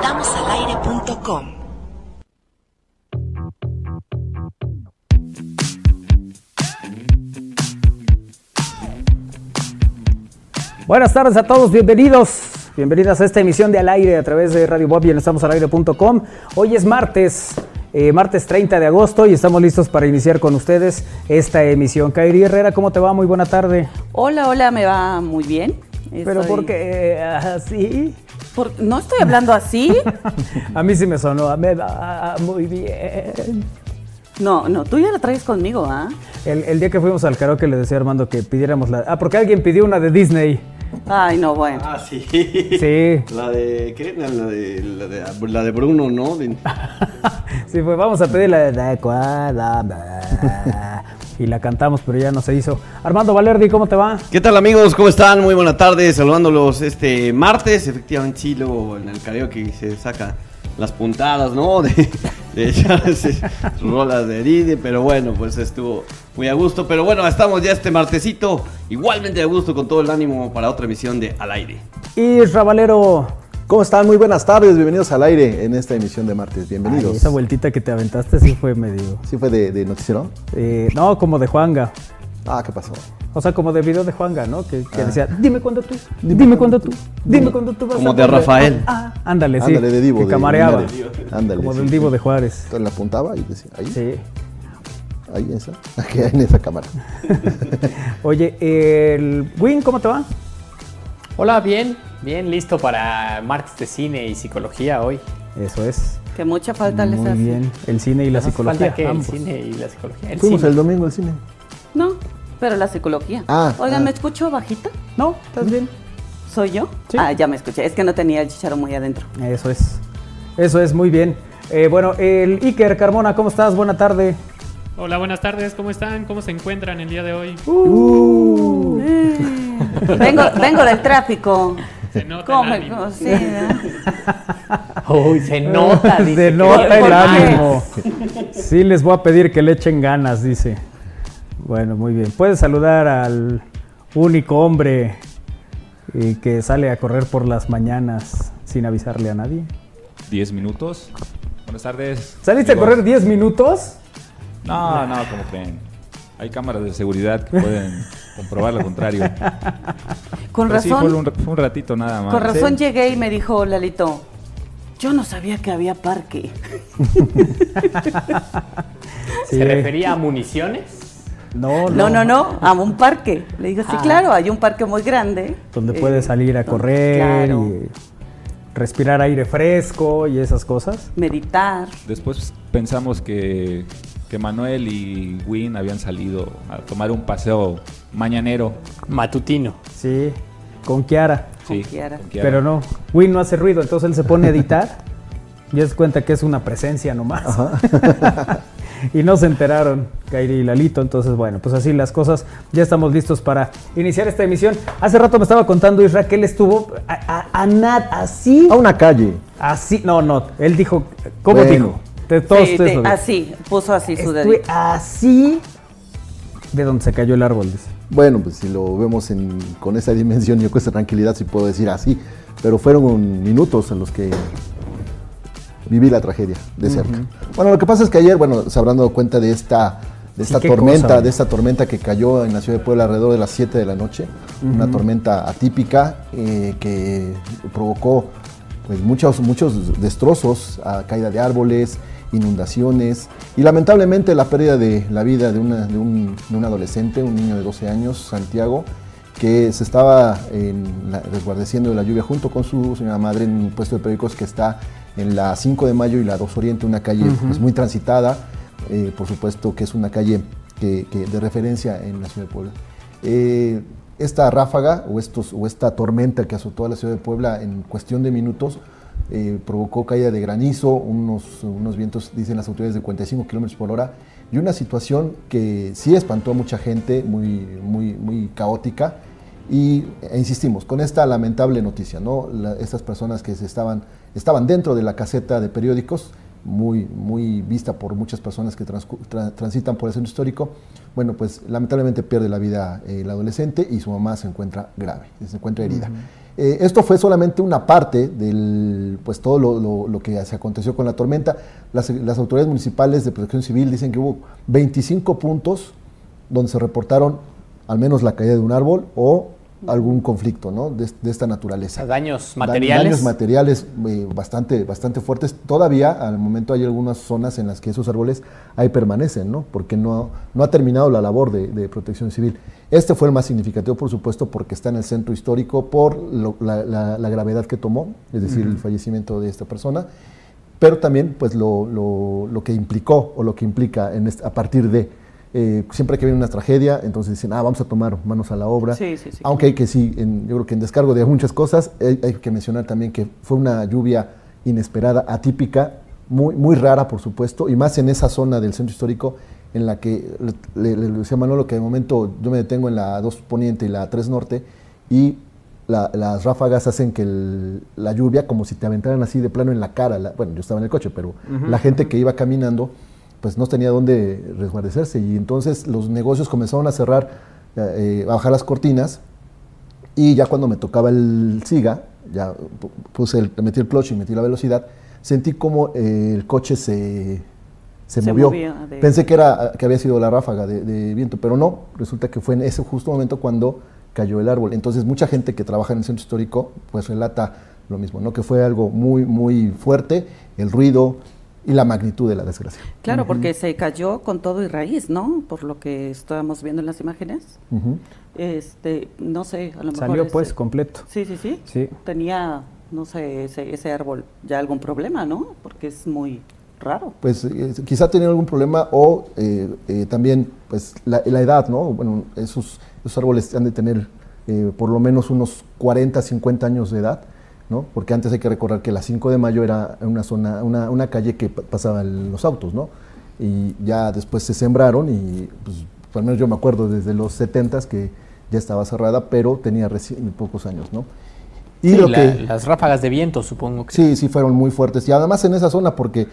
Estamosalaire.com Buenas tardes a todos, bienvenidos. Bienvenidas a esta emisión de Al Aire a través de Radio Bob y en estamosalaire.com. Hoy es martes, eh, martes 30 de agosto y estamos listos para iniciar con ustedes esta emisión. Kairi Herrera, ¿cómo te va? Muy buena tarde. Hola, hola, me va muy bien. Pero Estoy- ¿por qué así? Por- no estoy hablando así. A mí sí me sonó, me va muy bien. No, no, tú ya la traes conmigo, ¿ah? El, el día que fuimos al karaoke le decía a Armando que pidiéramos la... Ah, porque alguien pidió una de Disney. Ay, no, bueno. Ah, sí. Sí. La de, ¿qué? La de, la de, la de Bruno, ¿no? De- Sí, pues vamos a pedir la de Aquadama. Y la cantamos, pero ya no se hizo. Armando Valerdi, ¿cómo te va? ¿Qué tal amigos? ¿Cómo están? Muy buena tarde, saludándolos este martes. Efectivamente, sí, luego en el karaoke se saca las puntadas, ¿no? De, de echarse sus rolas de Didi, pero bueno, pues estuvo muy a gusto. Pero bueno, estamos ya este martesito, igualmente a gusto, con todo el ánimo para otra emisión de Al Aire. Y Ravalero. ¿Cómo están? Muy buenas tardes, bienvenidos al aire en esta emisión de martes. Bienvenidos. Ay, esa vueltita que te aventaste sí fue medio. ¿Sí fue de, de noticiero? eh, no, como de Juanga. Ah, ¿qué pasó? O sea, como de video de Juanga, ¿no? Que, que Ah. decía, dime cuándo tú, dime, cuándo tú, dime cuándo tú vas Como a de volver". Rafael. Ah, ándale, sí. Ándale, de Divo. Que de camareaba. Ándale. Como sí, del sí. Divo de Juárez. Entonces la apuntaba y decía, ahí, Sí. ahí, esa. Aquí, en esa cámara. Oye, el Win, ¿cómo te va? Hola, bien, bien, listo para martes de cine y psicología hoy. Eso es. Que mucha falta les Muy hace. bien. El cine y la Nos psicología. falta que el cine y la psicología. El Fuimos cine. el domingo al cine. No, pero la psicología. Ah, Oigan, ah. ¿me escucho bajita? No, ¿estás bien? ¿Soy yo? Sí. Ah, ya me escuché. Es que no tenía el chicharo muy adentro. Eso es. Eso es, muy bien. Eh, bueno, el Iker Carmona, ¿cómo estás? Buena tarde. Hola, buenas tardes, ¿cómo están? ¿Cómo se encuentran el día de hoy? Uh. vengo, vengo del tráfico. Se nota el ¿Cómo me- ánimo. sí. Uy, se nota, dice. Se nota ¿Por el ánimo. Sí, les voy a pedir que le echen ganas, dice. Bueno, muy bien. Puedes saludar al único hombre eh, que sale a correr por las mañanas sin avisarle a nadie. 10 minutos. Buenas tardes. ¿Saliste a correr 10 minutos? No, no, como creen. Hay cámaras de seguridad que pueden comprobar lo contrario. Con Pero sí, razón, fue un, fue un ratito nada más. con razón Sí. llegué y me dijo Lalito, yo no sabía que había parque. Sí. ¿Se refería a municiones? No, No, no, no, a un parque. Le digo, sí, Ah. claro, hay un parque muy grande. Donde eh, puedes salir a correr claro, y respirar aire fresco y esas cosas. meditar. Después pensamos que, que Manuel y Win habían salido a tomar un paseo mañanero. Matutino. Sí, con Kiara. Sí, Kiara. con Kiara. Pero no, Win no hace ruido, entonces él se pone a editar y es cuenta que es una presencia nomás. y no se enteraron, Kairi y Lalito, entonces bueno, pues así las cosas, ya estamos listos para iniciar esta emisión. Hace rato me estaba contando Israel que él estuvo a, a- a nada, así, A una calle. así, no, no, él dijo, ¿cómo Bueno. dijo? De todos Sí, así, puso así su dedito. así de donde se cayó el árbol, dice. Bueno, pues si lo vemos en- con esa dimensión y con esa tranquilidad, si puedo decir así. Pero fueron minutos en los que viví la tragedia de cerca. Bueno, lo que pasa es que ayer, bueno, se habrán dado cuenta de esta, de esta tormenta, cosa, de esta tormenta que cayó en la ciudad de Puebla alrededor de las 7 de la noche. Una tormenta atípica eh, que provocó pues muchos, muchos destrozos, a caída de árboles, inundaciones y lamentablemente la pérdida de la vida de, una- de un, de un adolescente, un niño de 12 años, Santiago, que se estaba en la- resguardeciendo de la lluvia junto con su señora madre en un puesto de periódicos que está en la 5 de mayo y la 2 Oriente, una calle pues, muy transitada, eh, por supuesto que es una calle que- que de referencia en la ciudad de Puebla. Eh, esta ráfaga o, estos, o esta tormenta que azotó a la ciudad de Puebla en cuestión de minutos eh, provocó caída de granizo, unos, unos vientos, dicen las autoridades, de 45 kilómetros por hora y una situación que sí espantó a mucha gente, muy, muy, muy caótica. Y e insistimos, con esta lamentable noticia, ¿no? La- estas personas que se estaban, estaban dentro de la caseta de periódicos, muy, muy vista por muchas personas que tra- transitan por el centro histórico, bueno, pues lamentablemente pierde la vida eh, el adolescente y su mamá se encuentra grave, se encuentra herida. Eh, esto fue solamente una parte del, pues todo lo, lo- lo que se aconteció con la tormenta. Las, las autoridades municipales de protección civil dicen que hubo 25 puntos donde se reportaron al menos la caída de un árbol o algún conflicto ¿no? de, de esta naturaleza. Daños Da- materiales. Daños materiales eh, bastante, bastante fuertes. Todavía, al momento, hay algunas zonas en las que esos árboles ahí permanecen, ¿no? Porque no, no ha terminado la labor de, de protección civil. Este fue el más significativo, por supuesto, porque está en el centro histórico por lo- la, la- la gravedad que tomó, es decir, el fallecimiento de esta persona, pero también pues lo, lo- lo que implicó o lo que implica en este- a partir de... eh, siempre que viene una tragedia, entonces dicen, ah, vamos a tomar manos a la obra. Sí, sí, sí, Aunque hay que sí, en- yo creo que en descargo de muchas cosas, hay, hay que mencionar también que fue una lluvia inesperada, atípica, muy, muy rara, por supuesto, y más en esa zona del centro histórico en la que le, le- le decía Manolo que de momento yo me detengo en la 2 Poniente y la 3 Norte y la- las ráfagas hacen que el- la lluvia como si te aventaran así de plano en la cara. la- bueno, yo estaba en el coche, pero la gente que iba caminando pues no tenía dónde resguardecerse y entonces los negocios comenzaron a cerrar, eh, eh, a bajar las cortinas y ya cuando me tocaba el SIGA, ya pu- puse el, metí el clutch y metí la velocidad, sentí como eh, el coche se, se, Se movió. de- Pensé que, era, que había sido la ráfaga de, de viento, pero no, resulta que fue en ese justo momento cuando cayó el árbol. Entonces mucha gente que trabaja en el centro histórico pues relata lo mismo, ¿no? que fue algo muy, muy fuerte, el ruido y la magnitud de la desgracia. Claro, porque se cayó con todo y raíz, ¿no? Por lo que estábamos viendo en las imágenes. Este, no sé, a lo mejor. Salió pues completo. Sí, sí, sí. Sí. Tenía, no sé, ese, ese árbol ya algún problema, ¿no? Porque es muy raro. pues eh, quizá tenía algún problema o eh, eh, también pues la, la edad, ¿no? Bueno, esos, esos árboles han de tener eh, por lo menos unos 40, 50 años de edad, ¿no? Porque antes hay que recordar que la 5 de mayo era una zona, una, una calle que pa- pasaban los autos, ¿no? Y ya después se sembraron y pues al menos yo me acuerdo desde los 70 que ya estaba cerrada, pero tenía recién pocos años, ¿no? Y Sí, lo la- que Las ráfagas de viento, supongo que. Sí, sí fueron muy fuertes. Y además en esa zona, porque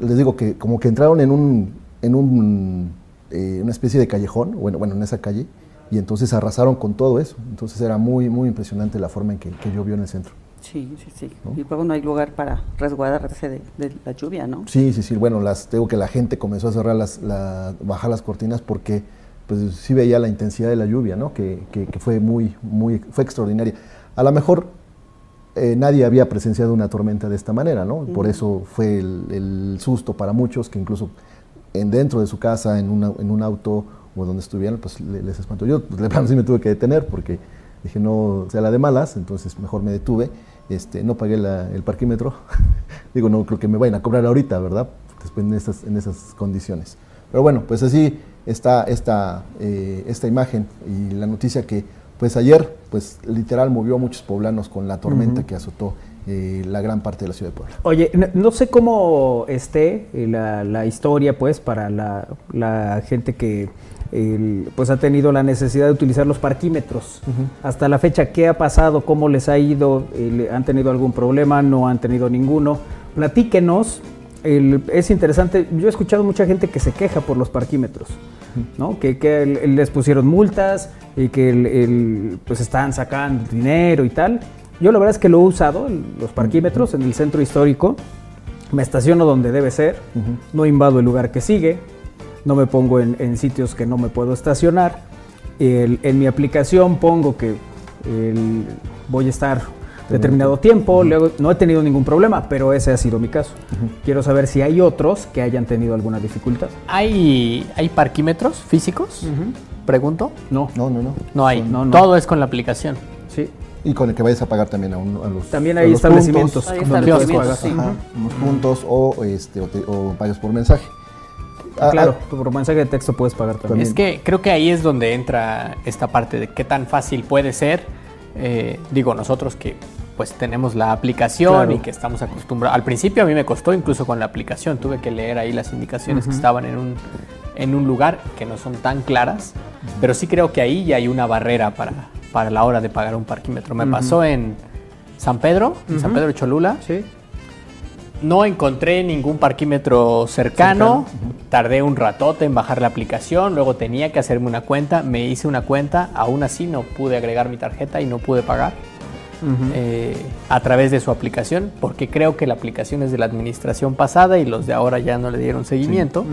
les digo que como que entraron en un, en un, eh, una especie de callejón, bueno, bueno, en esa calle, y entonces arrasaron con todo eso. Entonces era muy, muy impresionante la forma en que, que llovió en el centro. Sí, sí, sí. Y luego no hay lugar para resguardarse de, de la lluvia, ¿no? Sí, sí, sí. Bueno, las, digo que la gente comenzó a cerrar las, la, bajar las cortinas porque pues sí veía la intensidad de la lluvia, ¿no? Que, que- que fue muy, muy, fue extraordinaria. A lo mejor eh, nadie había presenciado una tormenta de esta manera, ¿no? Por eso fue el, el susto para muchos que incluso en dentro de su casa, en, una- en un auto o donde estuvieran, pues le- les espantó. Yo, pues, de plano sí me tuve que detener porque dije, no sea la de malas, entonces mejor me detuve. Este, no pagué la- el parquímetro. Digo, no creo que me vayan a cobrar ahorita, ¿verdad? Después en esas, en esas condiciones. Pero bueno, pues así está esta, eh, esta imagen y la noticia que pues ayer, pues literal movió a muchos poblanos con la tormenta que azotó eh, la gran parte de la ciudad de Puebla. Oye, no, no sé cómo esté eh, la, la historia, pues, para la, la gente que pues ha tenido la necesidad de utilizar los parquímetros. Hasta la fecha, ¿qué ha pasado? ¿Cómo les ha ido? Eh, ¿Han tenido algún problema? ¿No han tenido ninguno? Platíquenos. El- es interesante, yo he escuchado mucha gente que se queja por los parquímetros, ¿no? Que, les pusieron multas y que el, el, pues están sacando dinero y tal. Yo la verdad es que lo he usado, los parquímetros, en el centro histórico. Me estaciono donde debe ser, no invado el lugar que sigue, no me pongo en, en sitios que no me puedo estacionar. El- en mi aplicación pongo que el- voy a estar determinado tiempo, luego no he tenido ningún problema, pero ese ha sido mi caso. Quiero saber si hay otros que hayan tenido alguna dificultad. ¿Hay, ¿Hay parquímetros físicos? Pregunto. No, No, no, no. No hay. No, no. Todo es con la aplicación. Sí. Y con el que vayas a pagar también a, un- a los También a hay los establecimientos puntos, Hay donde establecimientos, pagar. sí. ajá, unos puntos o, este, o, te- o pagas por mensaje. Ah, Claro, ah, por mensaje de texto puedes pagar también. También. Es que creo que ahí es donde entra esta parte de qué tan fácil puede ser. Eh, digo, nosotros que pues tenemos la aplicación Claro. y que estamos acostumbrados. Al principio a mí me costó incluso con la aplicación. Tuve que leer ahí las indicaciones que estaban en un, en un lugar que no son tan claras. Pero sí creo que ahí ya hay una barrera para, para la hora de pagar un parquímetro. Me pasó en San Pedro, en San. Pedro Cholula. Sí. No encontré ningún parquímetro cercano. Tardé un ratote en bajar la aplicación. Luego tenía que hacerme una cuenta. Me hice una cuenta. Aún así no pude agregar mi tarjeta y no pude pagar. eh, a través de su aplicación, porque creo que la aplicación es de la administración pasada y los de ahora ya no le dieron seguimiento.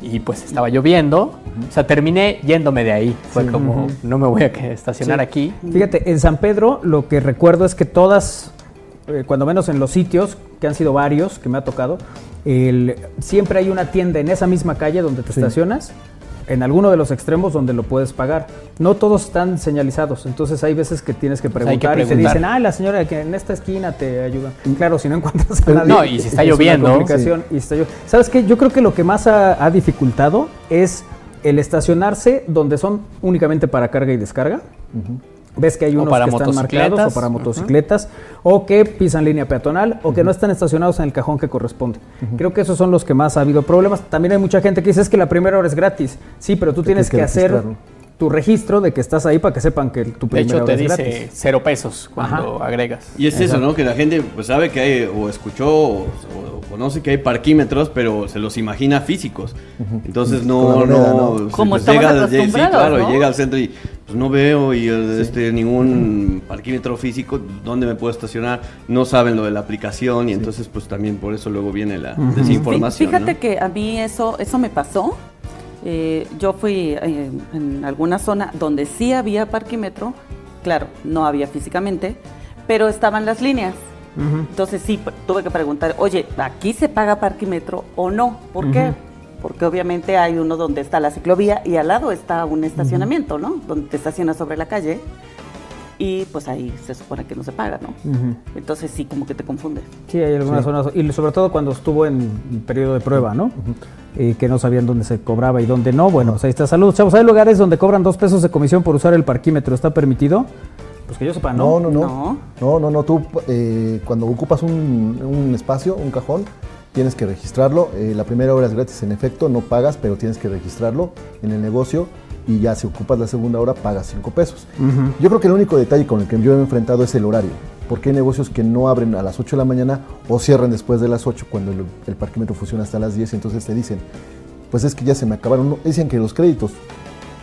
Y pues estaba lloviendo, o sea, terminé yéndome de ahí. Fue como, no me voy a estacionar Sí. aquí. Fíjate, en San Pedro lo que recuerdo es que todas, eh, cuando menos en los sitios, que han sido varios, que me ha tocado, el- siempre hay una tienda en esa misma calle donde te estacionas, en alguno de los extremos donde lo puedes pagar. No todos están señalizados, entonces hay veces que tienes que sea, que preguntar y te dicen, ah, la señora que en esta esquina te ayuda. Claro, si no encuentras a nadie, No, y si está es lloviendo, y está ¿Sabes qué? Yo creo que lo que más ha, ha dificultado es el estacionarse donde son únicamente para carga y descarga. Ves que hay unos que están marcados o para motocicletas o que pisan línea peatonal o que no están estacionados en el cajón que corresponde. Creo que esos son los que más ha habido problemas. También hay mucha gente que dice es que la primera hora es gratis. Sí, pero tú tienes tienes que, que hacer. Tu registro de que estás ahí para que sepan que tu De primera hecho, hora te dice gratis. cero pesos cuando agregas. Y es eso, ¿no? Que la gente pues sabe que hay, o escuchó, o, o conoce que hay parquímetros, pero se los imagina físicos. Entonces no, moneda, no, ¿no? pues, Como pues, llega, sí, claro, ¿no? llega al centro y pues no veo y eh, este ningún parquímetro físico, ¿dónde me puedo estacionar? No saben lo de la aplicación y entonces pues también por eso luego viene la desinformación. Fí- Fíjate ¿no? que a mí eso, eso me pasó. Eh, yo fui eh, en alguna zona donde sí había parquímetro, claro, no había físicamente, pero estaban las líneas. Entonces sí, tuve que preguntar, oye, ¿aquí se paga parquímetro o no? ¿Por qué? Porque obviamente hay uno donde está la ciclovía y al lado está un estacionamiento, ¿no? Donde te estacionas sobre la calle y pues ahí se supone que no se paga, ¿no? Entonces sí, como que te confundes. Sí, hay algunas zonas, y sobre todo cuando estuvo en periodo de prueba, ¿no? Eh, que no sabían dónde se cobraba y dónde no. Bueno, pues ahí está. Saludos, chavos. ¿Hay lugares donde cobran dos pesos de comisión por usar el parquímetro? ¿Está permitido? Pues que yo sepa, No, ¿no? no, no. No. No, no, no. Tú eh, cuando ocupas un, un espacio, un cajón, tienes que registrarlo. Eh, la primera hora es gratis, en efecto, no pagas, pero tienes que registrarlo en el negocio y ya si ocupas la segunda hora pagas 5 pesos. Yo creo que el único detalle con el que yo me he enfrentado es el horario. Porque hay negocios que no abren a las 8 de la mañana o cierran después de las 8 cuando el, el parquímetro funciona hasta las 10 y entonces te dicen, pues es que ya se me acabaron. No, dicen que los créditos.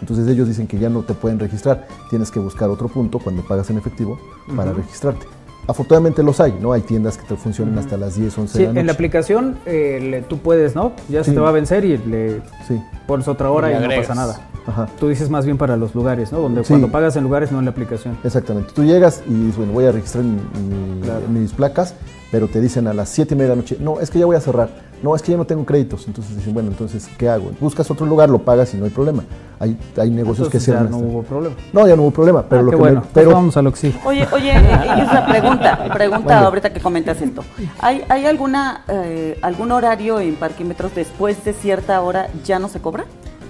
Entonces ellos dicen que ya no te pueden registrar. Tienes que buscar otro punto cuando pagas en efectivo para registrarte. Afortunadamente los hay, ¿no? Hay tiendas que te funcionan hasta las 10, 11 Sí, de la noche. en la aplicación eh, le- tú puedes, ¿no? Ya se Sí. te va a vencer y le Sí, pones otra hora Y y, no pasa nada. Ajá. Tú dices más bien para los lugares, ¿no? Donde Sí. cuando pagas en lugares, no en la aplicación. Exactamente. Tú llegas y dices, bueno, voy a registrar mi- mi- mis placas, pero te dicen a las 7 y media de la noche, no, es que ya voy a cerrar. No, es que ya no tengo créditos. Entonces dicen, bueno, entonces, ¿qué hago? Buscas otro lugar, lo pagas y no hay problema. Hay, hay negocios que Entonces ya cierran. no hasta- hubo problema. No, ya no hubo problema. Pero Ah, lo qué que bueno. me, Pues pero vamos a lo que sí. Oye, oye, eh, Isra, pregunta, pregunta ahorita que comentas esto. ¿Hay, hay alguna eh, algún horario en parquímetros después de cierta hora ya no se cobra?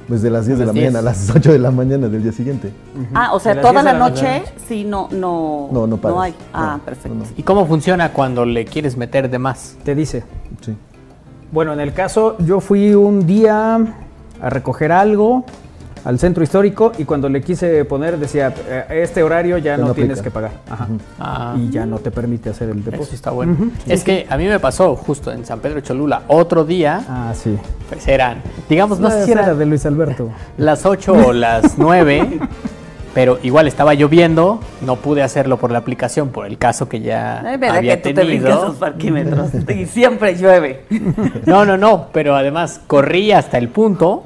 Desde las 10 de la mañana a 10. las 8 de la mañana del día siguiente. Ah, o sea, De toda 10 la noche mañana. sí no no No, no pagas. hay. Ah, No, perfecto. no, no. ¿Y cómo funciona cuando le quieres meter de más? Te dice. Sí. Bueno, en el caso, yo fui un día a recoger algo al centro histórico y cuando le quise poner decía, "Eh, este horario ya, no, no tienes aplica. que pagar. Ajá. Ah. Y ya no te permite hacer el Eso depósito. está bueno. es que a mí me pasó justo en San Pedro Cholula. Otro día, Ah, sí. pues eran, digamos, no sé si era era de Luis Alberto. las 8 o las 9, pero igual estaba lloviendo. No pude hacerlo por la aplicación por el caso que ya verdad había que tú te tenido. esos parquímetros y siempre llueve. No, no, no, pero además corrí hasta el punto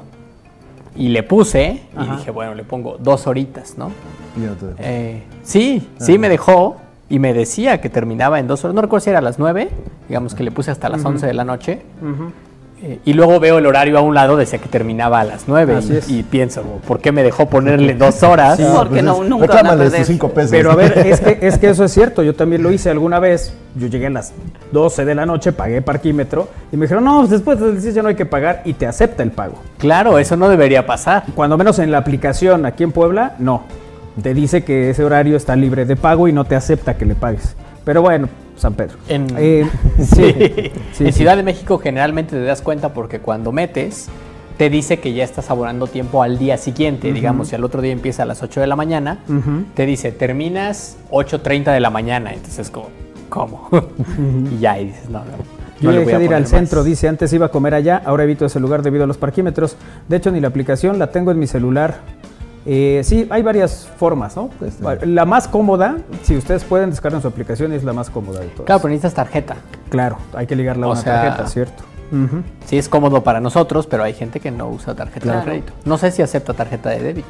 y le puse y dije, bueno, le pongo dos horitas, ¿no? Y no te. Eh, sí, sí me dejó y me decía que terminaba en dos horas. No recuerdo si era a las nueve, digamos que le puse hasta las once de la noche. Eh, y luego veo el horario a un lado, decía que terminaba a las nueve Así y, es. y pienso, ¿por qué me dejó ponerle dos horas? Sí. Porque no- es- nunca van a 5 pesos. Pero a ver, es que, es que eso es cierto. Yo también lo hice alguna vez. Yo llegué a las 12 de la noche, pagué parquímetro y me dijeron, no, pues después de las 10 ya no hay que pagar y te acepta el pago. Claro, eso no debería pasar. Cuando menos en la aplicación aquí en Puebla, no. Te dice que ese horario está libre de pago y no te acepta que le pagues. Pero bueno, San Pedro. En, Eh, sí. sí, sí, en. Ciudad de México generalmente te das cuenta porque cuando metes te dice que ya estás abonando tiempo al día siguiente. Digamos, si al otro día empieza a las 8 de la mañana, te dice terminas 8.30 de la mañana. Entonces, como, ¿cómo? y ya, y dices, no, no. Yo no dejé de ir al más. centro, dice, antes iba a comer allá, ahora evito ese lugar debido a los parquímetros. De hecho, ni la aplicación la tengo en mi celular. Eh, sí, hay varias formas, ¿no? Pues, la más cómoda, si ustedes pueden descargar su aplicación, es la más cómoda de todas. Claro, pero necesitas tarjeta. Claro, hay que ligarla a O una sea, tarjeta, ¿cierto? Sí, es cómodo para nosotros, pero hay gente que no usa tarjeta Claro. de crédito. No sé si acepta tarjeta de débito.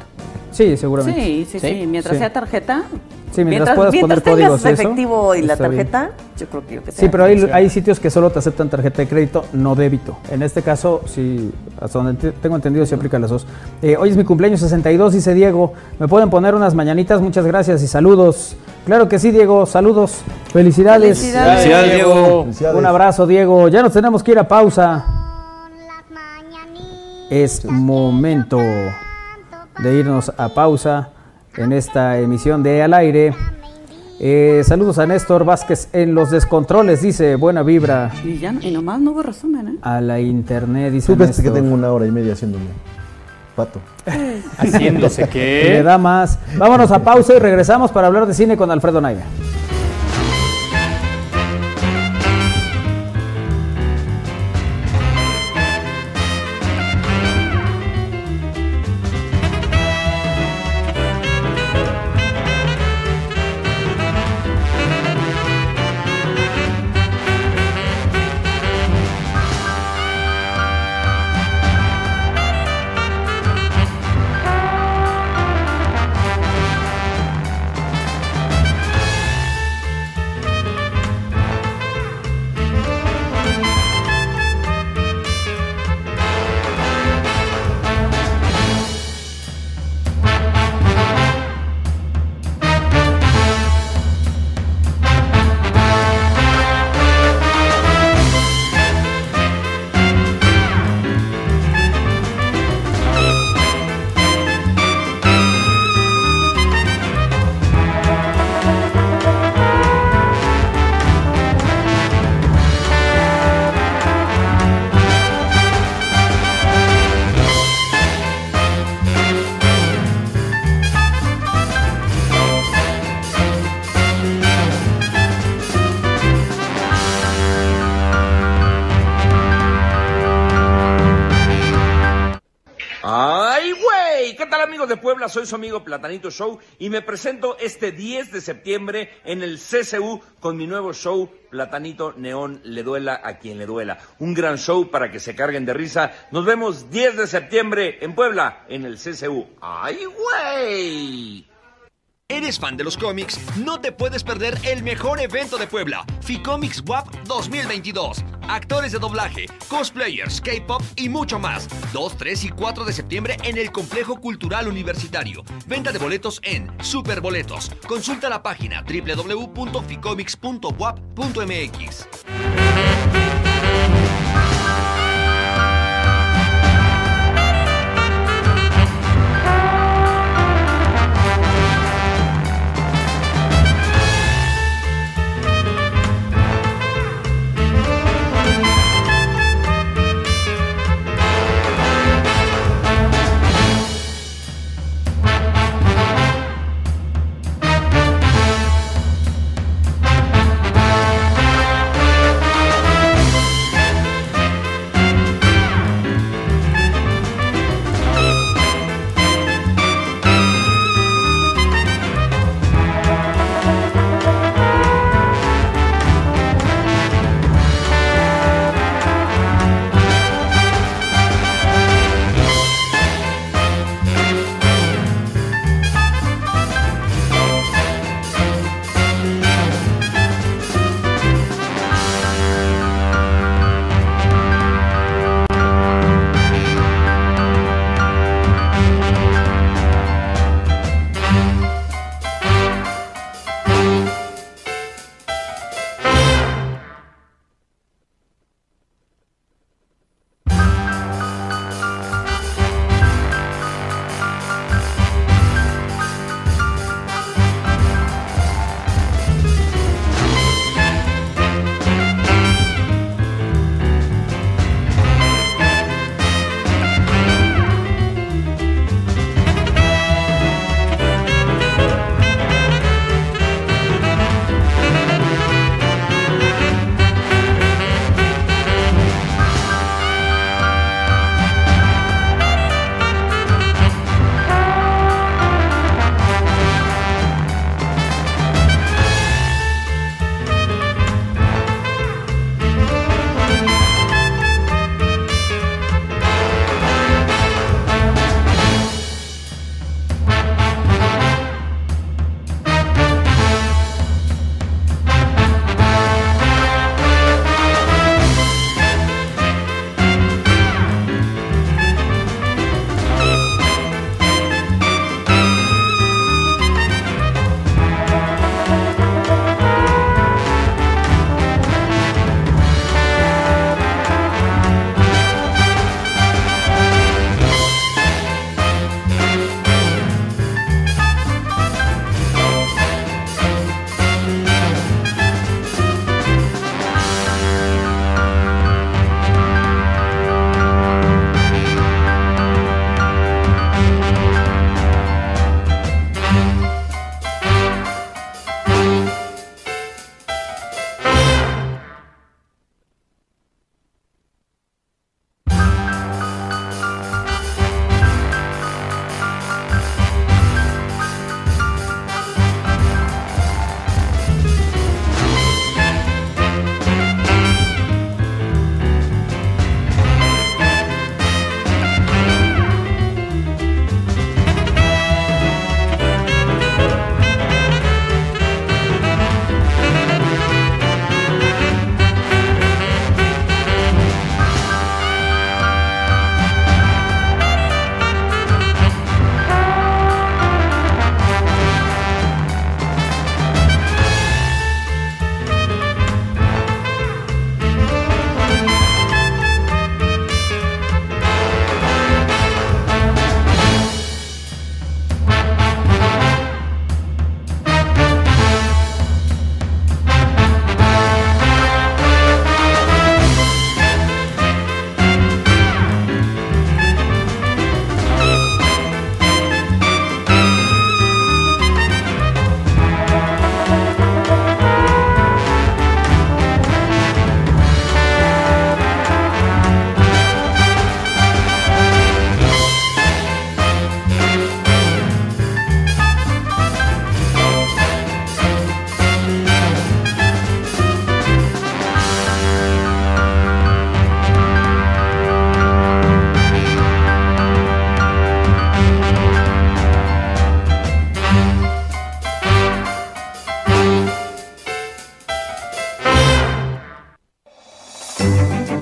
Sí, seguramente. Sí, sí, sí, Sí, Mientras sí. sea tarjeta. Sí, mientras puedas mientras poner códigos eso, efectivo y la bien. tarjeta, yo creo que que Sí, pero hay, sitios que solo te aceptan tarjeta de crédito, no débito. En este caso, sí, hasta donde tengo entendido, se aplican las dos. Eh, hoy es mi cumpleaños 62, dice Diego. ¿Me pueden poner unas mañanitas? Muchas gracias y saludos. Claro que sí, Diego, saludos. Felicidades. Felicidades. Felicidades, Diego. Felicidades. Un abrazo, Diego. Ya nos tenemos que ir a pausa. Es momento de irnos a pausa en esta emisión de Al Aire. Eh, saludos a Néstor Vázquez en los descontroles, dice buena vibra Y, ya, y nomás no hubo resumen, ¿eh? a la internet, dice Tú ves que tengo una hora y media haciéndome pato. Haciéndose Le que... da más. Vámonos a pausa y regresamos para hablar de cine con Alfredo Naive. Soy su amigo Platanito Show y me presento este 10 de septiembre en el CCU con mi nuevo show Platanito Neón Le Duela a quien le duela. Un gran show para que se carguen de risa. Nos vemos 10 de septiembre en Puebla en el CCU. ¡Ay, güey! ¿Eres fan de los cómics? No te puedes perder el mejor evento de Puebla, Ficomics WAP 2022. Actores de doblaje, cosplayers, K-pop y mucho más. 2, 3 y 4 de septiembre en el Complejo Cultural Universitario. Venta de boletos en Superboletos. Consulta la página www.ficomics.wap.mx.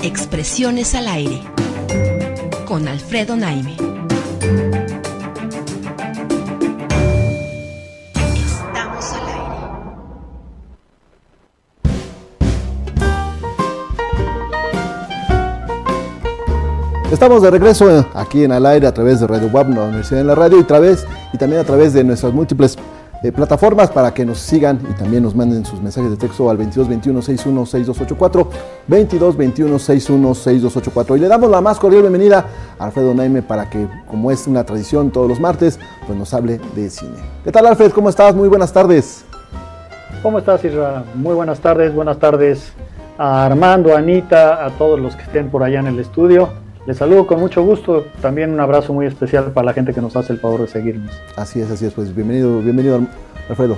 Expresiones al aire con Alfredo Naime. Estamos al aire. Estamos de regreso aquí en Al Aire a través de Radio WAP, la Universidad en la Radio, y, través, y también a través de nuestras múltiples eh, plataformas para que nos sigan y también nos manden sus mensajes de texto al 22 21 61 6284, 22 21 61 6284. Y le damos la más cordial bienvenida a Alfredo Naime para que, como es una tradición todos los martes, pues nos hable de cine. ¿Qué tal, Alfred? ¿Cómo estás? Muy buenas tardes. ¿Cómo estás, Isra? Muy buenas tardes, buenas tardes a Armando, a Anita, a todos los que estén por allá en el estudio. Les saludo con mucho gusto. También un abrazo muy especial para la gente que nos hace el favor de seguirnos. Así es, así es. Pues bienvenido, bienvenido, Alfredo.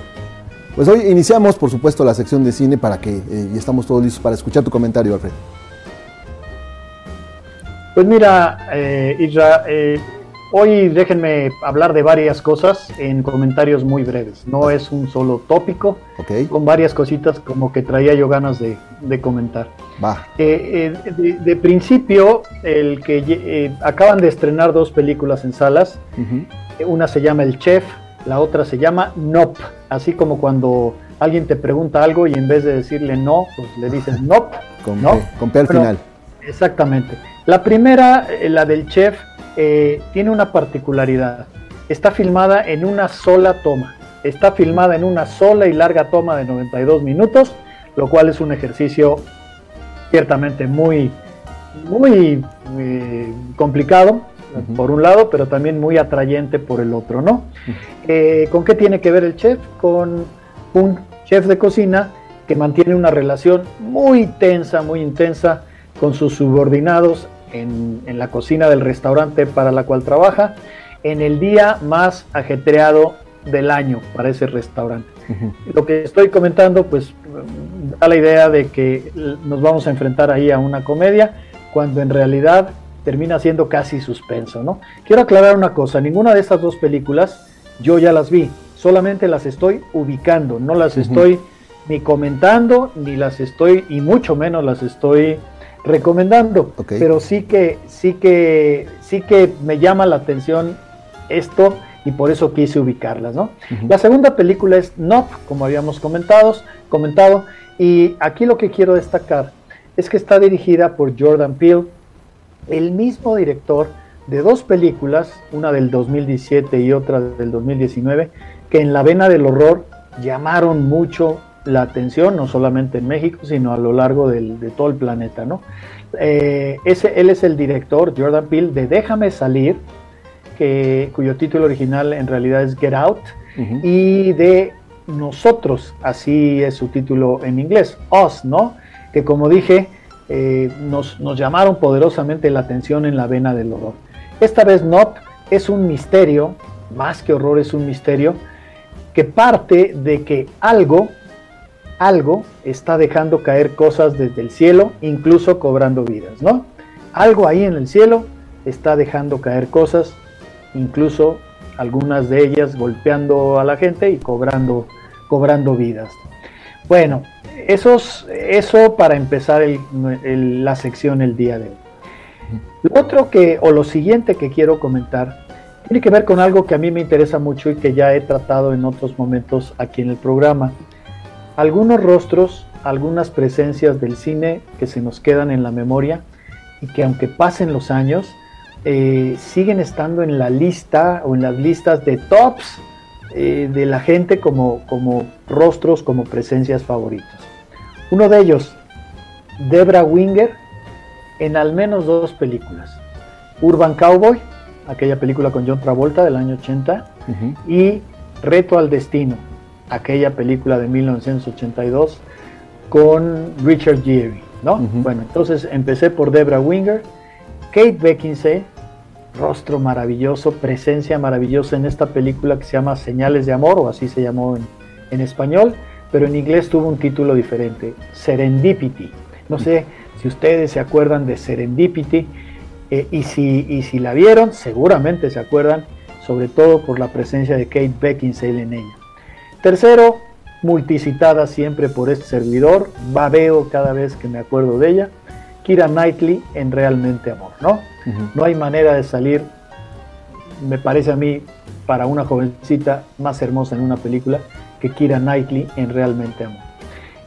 Pues hoy iniciamos, por supuesto, la sección de cine para que eh, y estamos todos listos para escuchar tu comentario, Alfredo. Pues mira, eh, Isra, eh, hoy déjenme hablar de varias cosas en comentarios muy breves. No es un solo tópico, con varias cositas como que traía yo ganas de, de comentar. Va. Eh, eh, de, de principio, el que eh, acaban de estrenar dos películas en salas. Una se llama El Chef, la otra se llama Nop. Así como cuando alguien te pregunta algo y en vez de decirle no, pues le dices Nop. Con, ¿no? P, con P al final. Exactamente. La primera, la del chef, eh, tiene una particularidad. Está filmada en una sola toma. Está filmada en una sola y larga toma de 92 minutos, lo cual es un ejercicio ciertamente muy, muy eh, complicado, por un lado, pero también muy atrayente por el otro, ¿no? Eh, ¿Con qué tiene que ver el chef? Con un chef de cocina que mantiene una relación muy tensa, muy intensa con sus subordinados en, en la cocina del restaurante para la cual trabaja, en el día más ajetreado del año para ese restaurante. Lo que estoy comentando, pues da la idea de que nos vamos a enfrentar ahí a una comedia, cuando en realidad termina siendo casi suspenso, ¿no? Quiero aclarar una cosa, ninguna de estas dos películas yo ya las vi, solamente las estoy ubicando, no las estoy ni comentando, ni las estoy, y mucho menos las estoy recomendando. Pero sí que, sí que, sí que me llama la atención esto y por eso quise ubicarlas, ¿no? La segunda película es Nop, como habíamos comentado, comentado, y aquí lo que quiero destacar es que está dirigida por Jordan Peele, el mismo director de dos películas, una del 2017 y otra del 2019, que en la vena del horror llamaron mucho la atención, no solamente en México, sino a lo largo del- de todo el planeta, ¿no? Eh, ese, él es el director, Jordan Peele, de Déjame salir, que, cuyo título original en realidad es Get Out, y de Nosotros, así es su título en inglés, Us, ¿no? Que como dije, eh, nos, nos llamaron poderosamente la atención en la vena del horror. Esta vez Nop es un misterio, más que horror es un misterio, que parte de que algo, algo está dejando caer cosas desde el cielo, incluso cobrando vidas, ¿no? Algo ahí en el cielo está dejando caer cosas, incluso algunas de ellas golpeando a la gente y cobrando, cobrando vidas. Bueno, eso para empezar la sección el día de hoy. Lo otro que, o lo siguiente que quiero comentar, tiene que ver con algo que a mí me interesa mucho y que ya he tratado en otros momentos aquí en el programa. Algunos rostros, algunas presencias del cine que se nos quedan en la memoria y que aunque pasen los años, eh, siguen estando en la lista o en las listas de tops eh, de la gente como, como rostros, como presencias favoritos. Uno de ellos, Debra Winger, en al menos dos películas. Urban Cowboy, aquella película con John Travolta del año 80, Ujú. y Reto al Destino, aquella película de 1982 con Richard Gere, ¿no? Bueno, entonces empecé por Debra Winger, Kate Beckinsale, rostro maravilloso, presencia maravillosa en esta película que se llama Señales de Amor, o así se llamó en, en español, pero en inglés tuvo un título diferente, Serendipity. No sé si ustedes se acuerdan de Serendipity, eh, y, si, y si la vieron, seguramente se acuerdan, sobre todo por la presencia de Kate Beckinsale en ella. Tercero, multicitada siempre por este servidor, babeo cada vez que me acuerdo de ella, Kira Knightley en Realmente Amor, ¿no? No hay manera de salir, me parece a mí, para una jovencita más hermosa en una película que Kira Knightley en Realmente Amor.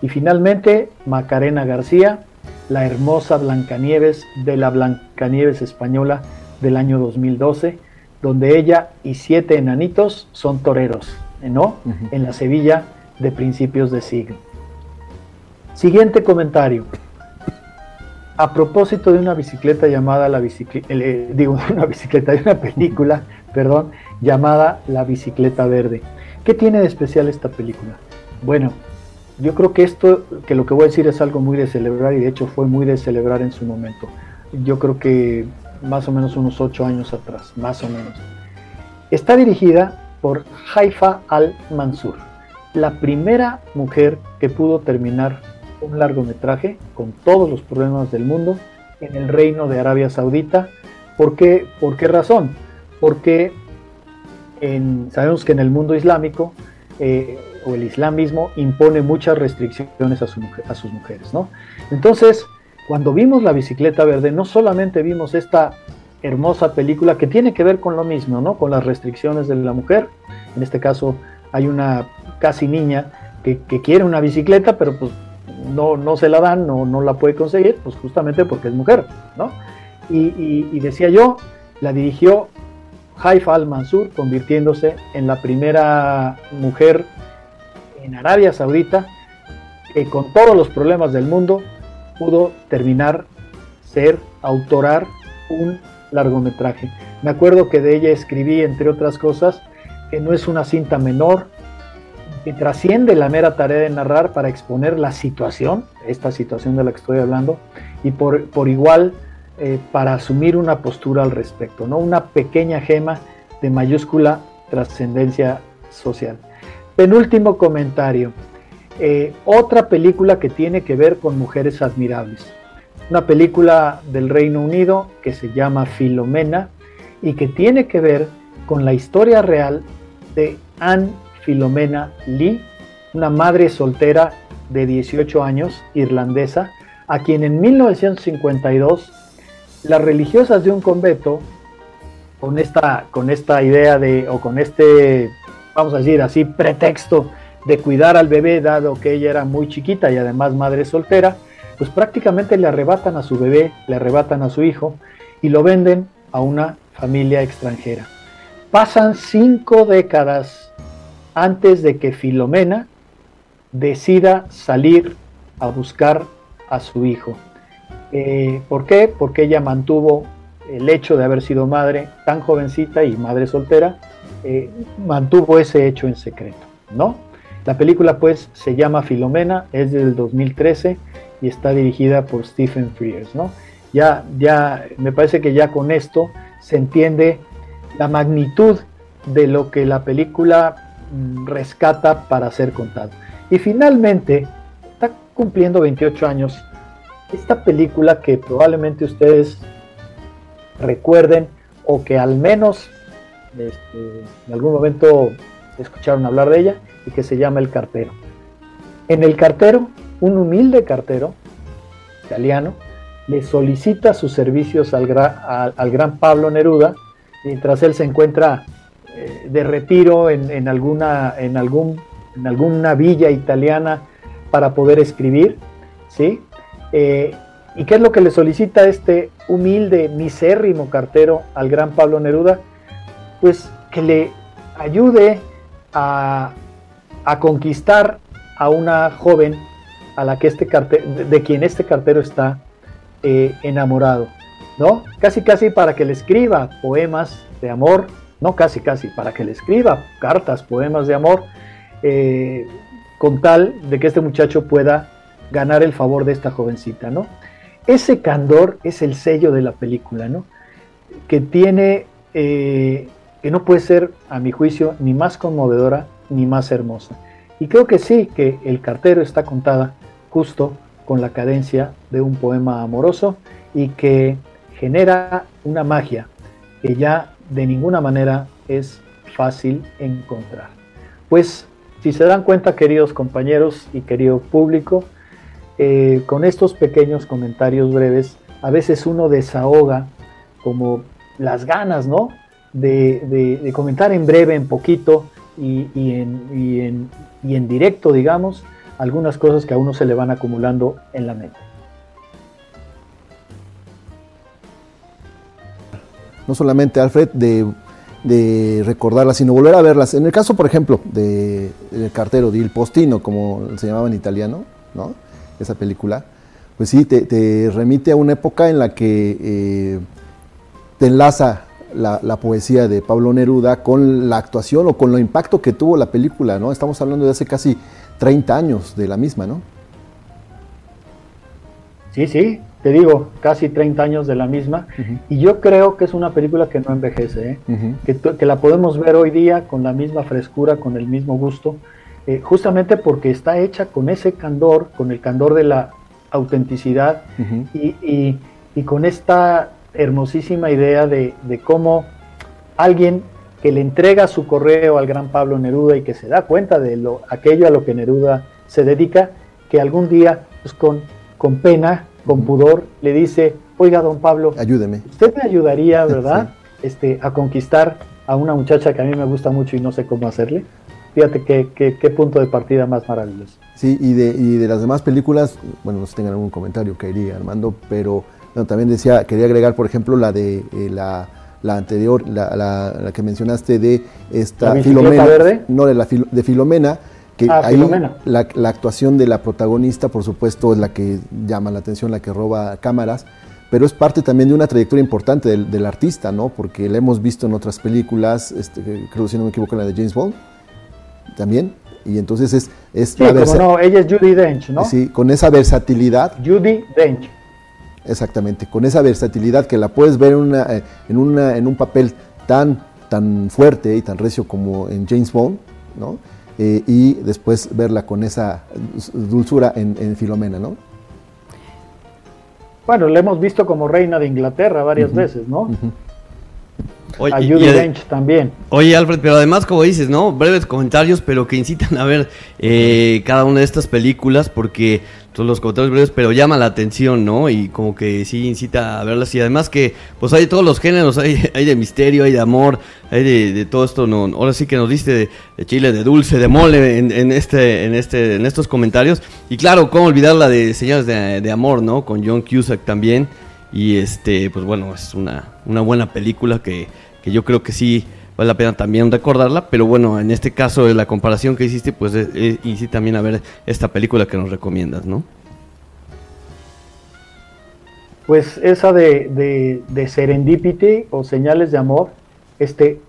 Y finalmente, Macarena García, la hermosa Blancanieves de la Blancanieves española del año 2012, donde ella y siete enanitos son toreros, ¿no? En la Sevilla de principios de siglo. Siguiente comentario. A propósito de una bicicleta llamada la bicicleta, eh, digo, una bicicleta, de una película, perdón, llamada La bicicleta verde. ¿Qué tiene de especial esta película? Bueno, yo creo que esto, que lo que voy a decir es algo muy de celebrar y de hecho fue muy de celebrar en su momento. Yo creo que más o menos unos ocho años atrás, más o menos. Está dirigida por Haifa al-Mansur, la primera mujer que pudo terminar un largometraje con todos los problemas del mundo en el reino de Arabia Saudita. ¿Por qué, ¿Por qué razón? Porque sabemos que en el mundo islámico eh, o el islamismo impone muchas restricciones a, a sus mujeres. ¿no? Entonces, cuando vimos la bicicleta verde, no solamente vimos esta hermosa película que tiene que ver con lo mismo, ¿no? Con las restricciones de la mujer. En este caso hay una casi niña que, quiere una bicicleta, pero pues no, no se la dan, no, no la puede conseguir, pues justamente porque es mujer, ¿no? Y, decía yo, la dirigió Haifa al-Mansur, convirtiéndose en la primera mujer en Arabia Saudita que con todos los problemas del mundo pudo terminar, ser, autorar un largometraje. Me acuerdo que de ella escribí, entre otras cosas, que no es una cinta menor, que trasciende la mera tarea de narrar para exponer la situación, esta situación de la que estoy hablando, y por, por igual eh, para asumir una postura al respecto, ¿no? Una pequeña gema de mayúscula trascendencia social. Penúltimo comentario. Eh, otra película que tiene que ver con mujeres admirables. Una película del Reino Unido que se llama Filomena y que tiene que ver con la historia real de Anne Filomena Lee, una madre soltera de 18 años, irlandesa, a quien en 1952 las religiosas de un convento, con esta, con esta idea de, o con este, vamos a decir así, pretexto de cuidar al bebé, dado que ella era muy chiquita y además madre soltera, pues prácticamente le arrebatan a su bebé, le arrebatan a su hijo y lo venden a una familia extranjera. Pasan cinco décadas antes de que Filomena decida salir a buscar a su hijo. Eh, ¿Por qué? Porque ella mantuvo el hecho de haber sido madre tan jovencita y madre soltera, eh, mantuvo ese hecho en secreto, ¿no? La película pues se llama Filomena, es del 2013 y está dirigida por Stephen Frears, ¿no? Ya, ya, me parece que ya con esto se entiende la magnitud de lo que la película mm, rescata para ser contado. Y finalmente, está cumpliendo 28 años esta película que probablemente ustedes recuerden o que al menos este, en algún momento escucharon hablar de ella, y que se llama El Cartero. En El Cartero, un humilde cartero italiano le solicita sus servicios al, gran Pablo Neruda, mientras él se encuentra eh, de retiro en, alguna, en, algún, en alguna villa italiana para poder escribir, ¿sí? Eh, ¿Y qué es lo que le solicita este humilde, misérrimo cartero al gran Pablo Neruda? Pues que le ayude a a conquistar a una joven a la que este de quien este cartero está eh, enamorado, ¿no? Casi casi para que le escriba poemas de amor, no casi casi, para que le escriba cartas, poemas de amor, eh, con tal de que este muchacho pueda ganar el favor de esta jovencita, ¿no? Ese candor es el sello de la película, ¿no? Que tiene, eh, que no puede ser, a mi juicio, ni más conmovedora ni más hermosa. Y creo que sí, que el cartero está contada justo con la cadencia de un poema amoroso y que genera una magia que ya de ninguna manera es fácil encontrar. Pues si se dan cuenta, queridos compañeros y querido público, eh, con estos pequeños comentarios breves, a veces uno desahoga como las ganas, ¿no? De, comentar en breve, en poquito y, en, y en directo, digamos, algunas cosas que a uno se le van acumulando en la mente. No solamente, Alfred, de, de recordarlas, sino volver a verlas. En el caso, por ejemplo, de, del cartero, de Il Postino, como se llamaba en italiano, ¿no? Esa película, pues sí, te, remite a una época en la que eh, te enlaza la, la, poesía de Pablo Neruda con la actuación o con el impacto que tuvo la película, ¿no? Estamos hablando de hace casi 30 años de la misma, ¿no? Sí, sí, te digo, casi 30 años de la misma. Y yo creo que es una película que no envejece, ¿eh? que, la podemos ver hoy día con la misma frescura, con el mismo gusto, eh, justamente porque está hecha con ese candor, con el candor de la autenticidad y, con esta hermosísima idea de, de cómo alguien que le entrega su correo al gran Pablo Neruda y que se da cuenta de lo, aquello a lo que Neruda se dedica, que algún día, pues con, con pena, con pudor, le dice, oiga, don Pablo, ayúdeme. Usted me ayudaría, ¿verdad? este, a conquistar a una muchacha que a mí me gusta mucho y no sé cómo hacerle. Fíjate qué, qué, punto de partida más maravilloso. Sí, y de, y de las demás películas, bueno, no sé si tengan algún comentario que iría Armando, pero también decía, quería agregar, por ejemplo, la de eh, la la anterior, la, la, que mencionaste de esta Filomena, verde? no de la de Filomena, que ah, ahí La, la, actuación de la protagonista, por supuesto, es la que llama la atención, la que roba cámaras, pero es parte también de una trayectoria importante del, del artista, ¿no? Porque la hemos visto en otras películas, este, creo si no me equivoco, la de James Bond, también, y entonces es, es sí, como no, ella es Judy Dench, ¿no? Sí, con esa versatilidad. Judy Dench. Exactamente, con esa versatilidad que la puedes ver en, una, eh, en, una, en un papel tan, tan fuerte y tan recio como en James Bond, ¿no? Eh, y después verla con esa dulzura en, Filomena, ¿no? Bueno, la hemos visto como reina de Inglaterra varias veces, ¿no? Oye, a Judy Dench también. Oye, Alfred, pero además, como dices, ¿no? Breves comentarios, pero que incitan a ver eh, cada una de estas películas, porque son los comentarios breves, pero llama la atención, ¿no? Y como que sí incita a verlas. Y además que, pues hay todos los géneros, hay, hay de misterio, hay de amor, hay de, todo esto, ¿no? Ahora sí que nos diste de, chile, de dulce, de mole en, este, en, este, en estos comentarios. Y claro, cómo olvidar la de Señales de, Amor, ¿no? Con John Cusack también. Y este, pues bueno, es una, una buena película que que yo creo que sí vale la pena también recordarla, pero bueno, en este caso de la comparación que hiciste, pues eh, eh, y sí también a ver esta película que nos recomiendas, ¿no? Pues esa de, de, Serendipity o Señales de Amor, este,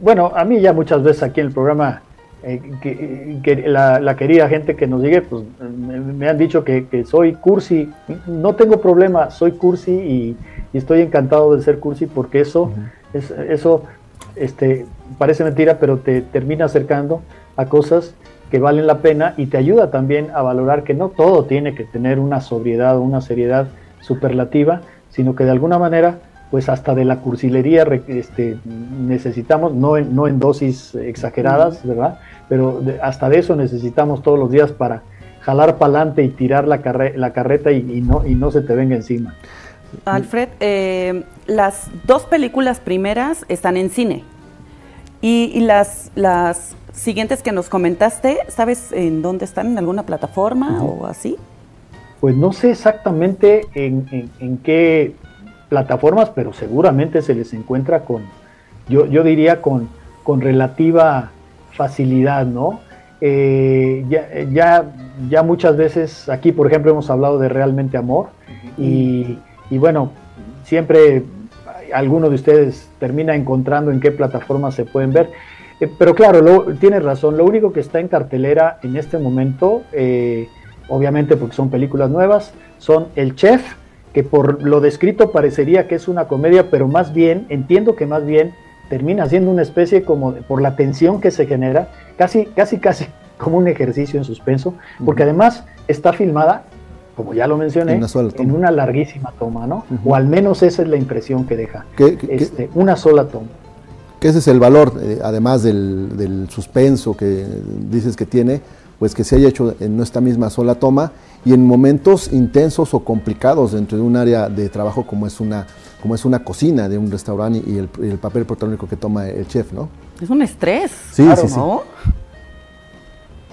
bueno, a mí ya muchas veces aquí en el programa, eh, que, la, querida gente que nos sigue, pues me, han dicho que, soy cursi, no tengo problema, soy cursi y, estoy encantado de ser cursi porque eso eso este, parece mentira, pero te termina acercando a cosas que valen la pena y te ayuda también a valorar que no todo tiene que tener una sobriedad o una seriedad superlativa, sino que de alguna manera, pues hasta de la cursilería este, necesitamos, no en, no en dosis exageradas, ¿verdad? Pero hasta de eso necesitamos todos los días para jalar para adelante y tirar la, la carreta y, no, y no se te venga encima. Alfred, eh, las dos películas primeras están en cine y, las, las siguientes que nos comentaste, ¿sabes en dónde están? ¿En alguna plataforma o así? Pues no sé exactamente en, qué plataformas, pero seguramente se les encuentra con, yo, yo diría con, con relativa facilidad, ¿no? Eh, ya, ya, ya, muchas veces aquí, por ejemplo, hemos hablado de Realmente Amor y y bueno, siempre alguno de ustedes termina encontrando en qué plataformas se pueden ver. Eh, pero claro, tienes razón, lo único que está en cartelera en este momento, eh, obviamente porque son películas nuevas, son El Chef, que por lo descrito parecería que es una comedia, pero más bien, entiendo que más bien termina siendo una especie como por la tensión que se genera, casi, casi, casi como un ejercicio en suspenso, porque además está filmada como ya lo mencioné, en una larguísima toma, ¿no? O al menos esa es la impresión que deja. este, una sola toma. Que ese es el valor, eh, además del, suspenso que dices que tiene, pues que se haya hecho en esta misma sola toma y en momentos intensos o complicados dentro de un área de trabajo como es una, como es una cocina de un restaurante y el, y el papel protagónico que toma el chef, ¿no? Es un estrés. Sí, Claro, sí, sí. ¿no?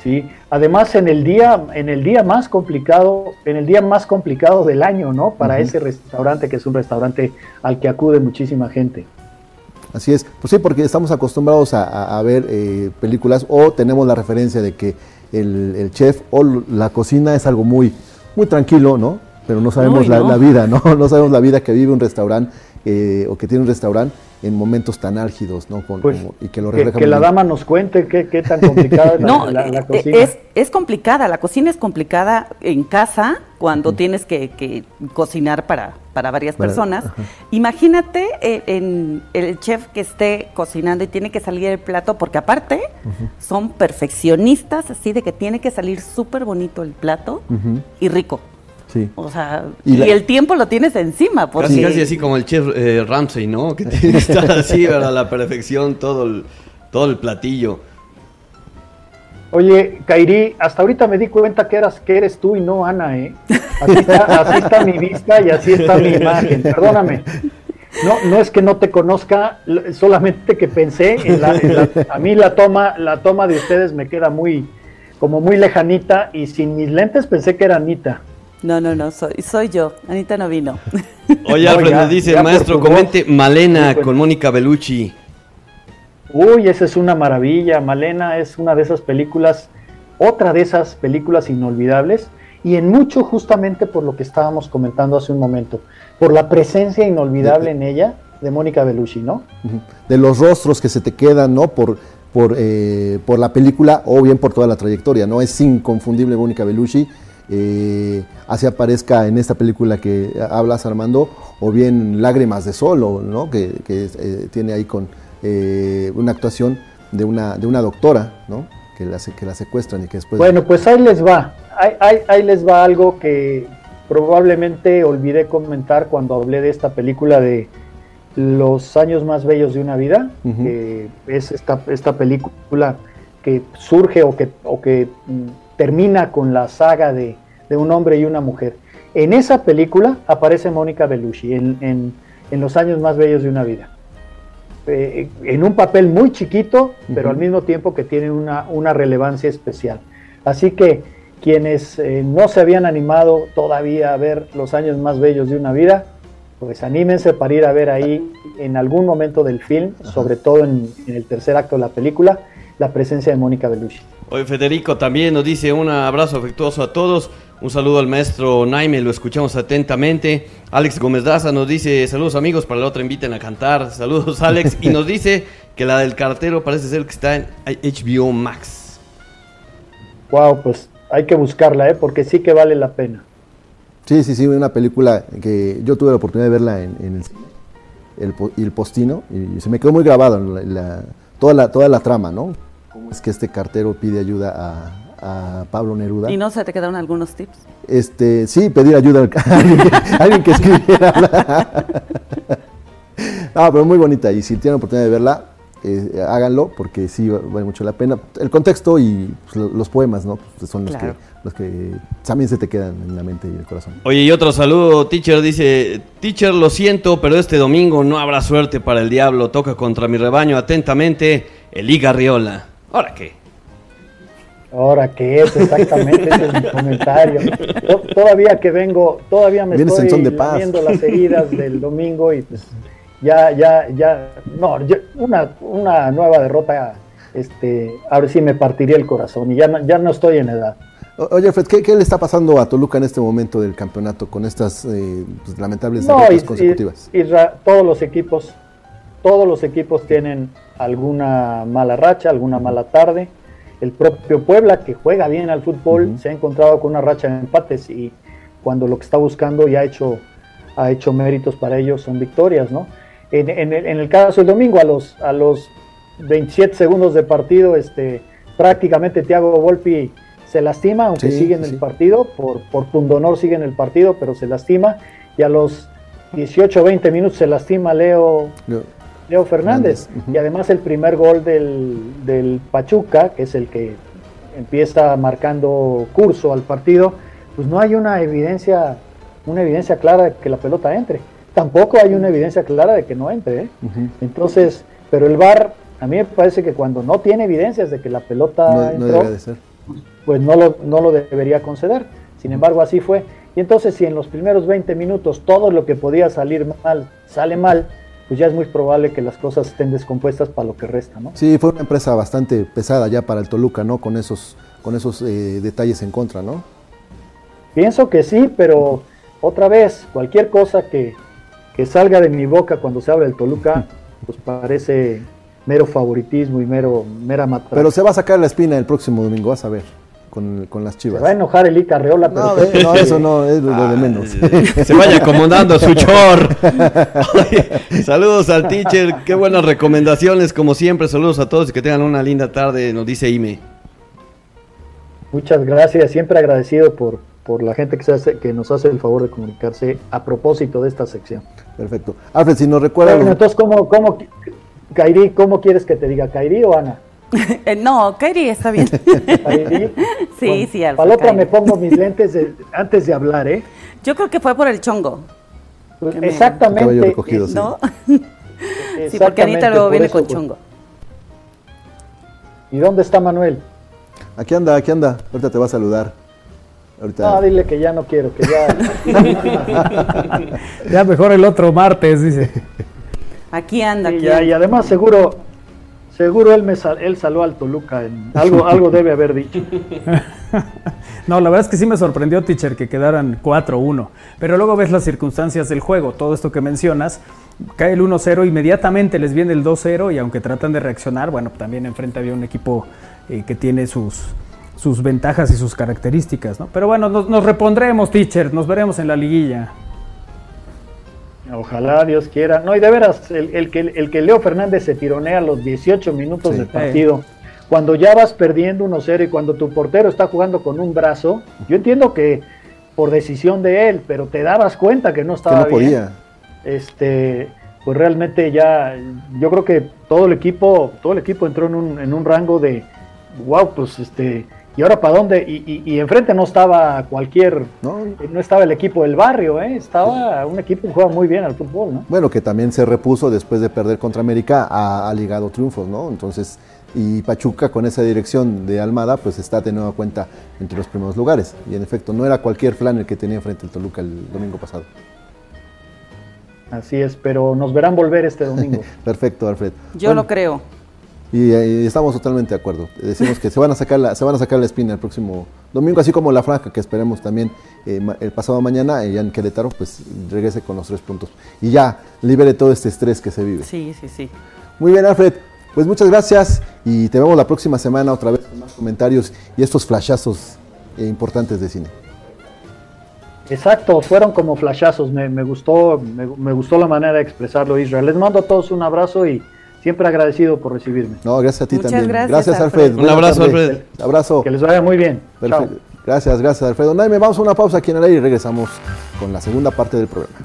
Sí, además en el día, en el día más complicado, en el día más complicado del año, ¿no? Para ese restaurante que es un restaurante al que acude muchísima gente. Así es, pues sí, porque estamos acostumbrados a, a- a ver eh, películas o tenemos la referencia de que el, el chef o la cocina es algo muy, muy tranquilo, ¿no? Pero no sabemos la, la vida, ¿no? No sabemos la vida que vive un restaurante eh, o que tiene un restaurante en momentos tan álgidos, ¿no? Con- Pues, como- y que lo Que, refleja que muy la bien. dama nos cuente qué, qué tan complicada es la, No, la- la eh, cocina. es, es complicada. La cocina es complicada en casa cuando tienes que, que cocinar para, para varias Para- personas. Imagínate eh, en el chef que esté cocinando y tiene que salir el plato, porque aparte son perfeccionistas, así de que tiene que salir súper bonito el plato y rico. Sí. O sea, Y el tiempo lo tienes encima. Porque Casi, casi así como el chef eh, Ramsay, ¿no? Que tiene que estar así, ¿verdad? A la perfección, todo el, todo el platillo. Oye, Kairi, hasta ahorita me di cuenta que eras que eres tú y no Ana, ¿eh? Así está, así está mi vista y así está mi imagen. Perdóname. No, no es que no te conozca, solamente que pensé en la, en la- a mí la toma, la toma de ustedes me queda muy, como muy lejanita y sin mis lentes pensé que era Anita. No, no, no, soy, soy yo. Anita no vino. Oye, No, Alfred, ya, nos dice ya maestro, comente Malena Sí, pues. con Mónica Bellucci. Uy, esa es una maravilla. Malena es una de esas películas, otra de esas películas inolvidables, y en mucho justamente por lo que estábamos comentando hace un momento, por la presencia inolvidable en ella de Mónica Bellucci, ¿no? De los rostros que se te quedan, ¿no? Por, por, eh, por la película o bien por toda la trayectoria, ¿no? Es inconfundible Mónica Bellucci. Eh, así aparezca en esta película que hablas, Armando, o bien Lágrimas de Sol, o, ¿no? Que, que, eh, tiene ahí con eh, una actuación de una, de una doctora, ¿no? Que la, que la secuestran y que después... Bueno, pues ahí les va. Ahí, ahí- ahí les va algo que probablemente olvidé comentar cuando hablé de esta película de Los años más bellos de una vida, que es esta, esta película que surge o que, o que mm, termina con la saga de, de un hombre y una mujer. En esa película aparece Mónica Bellucci, en, en- en Los años más bellos de una vida. Eh, en un papel muy chiquito, pero al mismo tiempo que tiene una, una relevancia especial. Así que quienes eh, no se habían animado todavía a ver los años más bellos de una vida, pues anímense para ir a ver ahí en algún momento del film, sobre todo en, en el tercer acto de la película, la presencia de Mónica Bellucci. Oye, Federico también nos dice un abrazo afectuoso a todos. Un saludo al maestro Naime, lo escuchamos atentamente. Alex Gómez Daza nos dice saludos amigos, para la otra inviten a cantar. Saludos Alex. y nos dice que la del cartero parece ser que está en HBO Max. Wow, pues hay que buscarla, ¿eh? porque sí que vale la pena. Sí, sí, sí, una película que yo tuve la oportunidad de verla en, en el cine, el, el postino, y se me quedó muy grabado la- la- toda, la, toda la trama, ¿no? Es que este cartero pide ayuda a, a Pablo Neruda. ¿Y no se te quedaron algunos tips? Este, sí, pedir ayuda a alguien que, a alguien que escribiera. no, pero muy bonita, y si tienen la oportunidad de verla, eh, háganlo, porque sí vale mucho la pena. El contexto y pues, lo- los poemas, ¿no? Pues, son los, Claro. que, los que también se te quedan en la mente y el corazón. Oye, y otro saludo, teacher dice, teacher, lo siento, pero este domingo no habrá suerte para el diablo. Toca contra mi rebaño atentamente, el Riola. ¿Ahora qué? Ahora que es exactamente ese es mi comentario. To- Todavía que vengo, todavía me Vienes estoy lamiendo las heridas del domingo y pues ya, ya, ya, no, una, una nueva derrota, este, ahora sí me partiría el corazón y ya no, ya no estoy en edad. Oye, Fred, ¿qué, qué le está pasando a Toluca en este momento del campeonato con estas eh, pues, lamentables No, derrotas y- consecutivas? y- todos los equipos, todos los equipos tienen alguna mala racha, alguna mala tarde. El propio Puebla, que juega bien al fútbol, se ha encontrado con una racha de empates y cuando lo que está buscando y ha hecho, ha hecho méritos para ellos son victorias, ¿no? En, en el, en el caso del domingo, a los, a los 27 segundos de partido, este, prácticamente Thiago Volpi se lastima, aunque Sí, sigue en sí. el partido, por, por pundonor sigue en el partido, pero se lastima, y a los 18 o 20 minutos se lastima Leo, Leo Fernández. Y además el primer gol del, del Pachuca, que es el que empieza marcando curso al partido, pues no hay una evidencia, una evidencia clara de que la pelota entre. Tampoco hay una evidencia clara de que no entre. ¿eh? Entonces, pero el VAR, a mí me parece que cuando no tiene evidencias de que la pelota entró, pues no lo, no lo debería conceder. Sin embargo, así fue. Y entonces, si en los primeros 20 minutos todo lo que podía salir mal sale mal, pues ya es muy probable que las cosas estén descompuestas para lo que resta, ¿no? Sí, fue una empresa bastante pesada ya para el Toluca, ¿no? Con esos, con esos eh, detalles en contra, ¿no? Pienso que sí, pero otra vez, cualquier cosa que, que salga de mi boca cuando se habla del Toluca, pues parece mero favoritismo y mero, mera matraca. Pero se va a sacar la espina el próximo domingo, vas a ver con, con las chivas. Se va a enojar el Ica Reola, pero no, no, eso no, es lo de menos. Se vaya acomodando su chor. saludos al teacher, qué buenas recomendaciones, como siempre. Saludos a todos y que tengan una linda tarde, nos dice Ime. Muchas gracias, siempre agradecido por, por la gente que, se hace, que nos hace el favor de comunicarse a propósito de esta sección. Perfecto. Alfred, si nos recuerda. Bueno, entonces, ¿cómo, cómo, Kairi, ¿cómo quieres que te diga? ¿Kairi o Ana? Eh, no, Kairi está bien. Sí, sí, Alfred. Para la otra me pongo mis lentes de- antes de hablar, ¿eh? Yo creo que fue por el chongo. Pues me- exactamente. Caballo recogido, sí. ¿No? Sí, porque Anita luego por viene eso, con pues. chongo. ¿Y dónde está Manuel? Aquí anda, aquí anda. Ahorita te va a saludar. Ahorita. No, dile que ya no quiero, que ya. Ya mejor el otro martes, dice. Aquí anda. Aquí ya, anda. y además seguro, seguro él me sal- él al Toluca. algo, algo debe haber dicho. No, la verdad es que sí me sorprendió, teacher, que quedaran 4-1. Pero luego ves las circunstancias del juego, todo esto que mencionas. Cae el 1-0, inmediatamente les viene el 2-0 y aunque tratan de reaccionar, bueno, también enfrente había un equipo eh, que tiene sus, sus ventajas y sus características, ¿no? Pero bueno, nos repondremos, teacher, nos veremos en la liguilla. Ojalá Dios quiera. No, y de veras, el, el que, el que Leo Fernández se tironea a los 18 minutos Sí. del partido, cuando ya vas perdiendo 1-0 y cuando tu portero está jugando con un brazo, yo entiendo que por decisión de él, pero te dabas cuenta que no que estaba no bien. podía. este pues realmente ya yo creo que todo el equipo todo el equipo entró en un, en un rango de wow pues este y ahora para dónde y, y- y enfrente no estaba cualquier ¿no? no estaba el equipo del barrio ¿eh? estaba un equipo que juega muy bien al fútbol ¿no? Bueno, que también se repuso después de perder contra América, ha, ha ligado triunfos, ¿no? Entonces, y Pachuca con esa dirección de Almada, pues está de nueva cuenta entre los primeros lugares. Y en efecto, no era cualquier flan el que tenía frente al Toluca el domingo pasado. así es pero nos verán volver este domingo Perfecto, Alfred. Yo Bueno, lo creo. Y, eh, estamos totalmente de acuerdo. Decimos que se van a sacar la, se van a sacar la espina el próximo domingo, así como la franja que esperemos también eh, el pasado mañana, eh, ya en Querétaro, pues regrese con los tres puntos. Y ya libere todo este estrés que se vive. Sí, sí, sí. Muy bien, Alfred. Pues muchas gracias y te vemos la próxima semana otra vez con más comentarios y estos flashazos eh, importantes de cine. exacto fueron como flashazos me, me gustó me, me gustó la manera de expresarlo Israel les mando a todos un abrazo y siempre agradecido por recibirme No, gracias a ti Muchas también. gracias, Alfred. Alfred. Un abrazo, tarde. Alfred. Abrazo. que les vaya muy bien Chao. Perfecto. Gracias, gracias, Alfredo. Naime, vamos a una pausa aquí en el aire y regresamos con la segunda parte del programa.